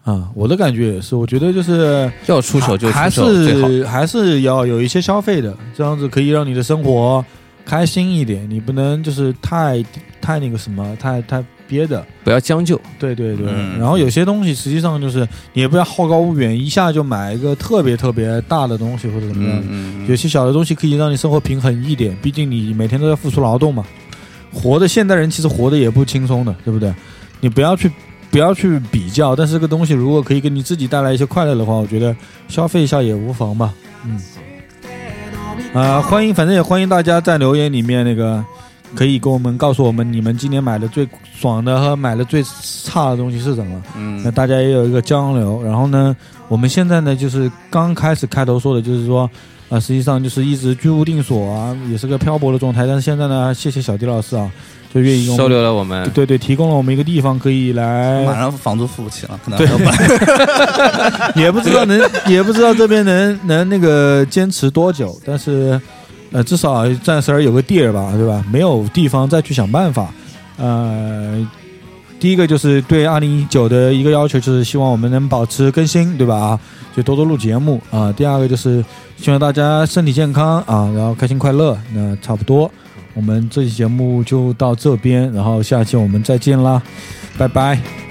啊、我的感觉也是，我觉得就是要出手就还出手最好。是还是要有一些消费的，这样子可以让你的生活开心一点。你不能就是太太那个什么，太太憋的。不要将就。对对对。嗯然后有些东西实际上就是你也不要好高骛远，一下就买一个特别特别大的东西或者怎么样。嗯嗯，有些小的东西可以让你生活平衡一点，毕竟你每天都在付出劳动嘛。活的现代人其实活的也不轻松的，对不对？你不要去不要去比较，但是这个东西如果可以给你自己带来一些快乐的话，我觉得消费一下也无妨吧。嗯，啊、欢迎，反正也欢迎大家在留言里面那个可以跟我们告诉我们你们今年买的最爽的和买的最差的东西是什么。嗯那嗯大家也有一个交流。然后呢，我们现在呢就是刚开始开头说的，就是说，啊、实际上就是一直居无定所啊，也是个漂泊的状态。但是现在呢，谢谢小迪老师啊，就愿意收留了我们，对对，提供了我们一个地方可以来马来，上房租付不起了，可能要搬。也不知道能，也不知道这边能能那个坚持多久，但是。呃，至少暂时而有个地儿吧，对吧？没有地方再去想办法。呃，第一个就是对二零一九的一个要求，就是希望我们能保持更新，对吧？啊，就多多录节目啊。第二个就是希望大家身体健康啊，然后开心快乐。那差不多，我们这期节目就到这边，然后下期我们再见啦，拜拜。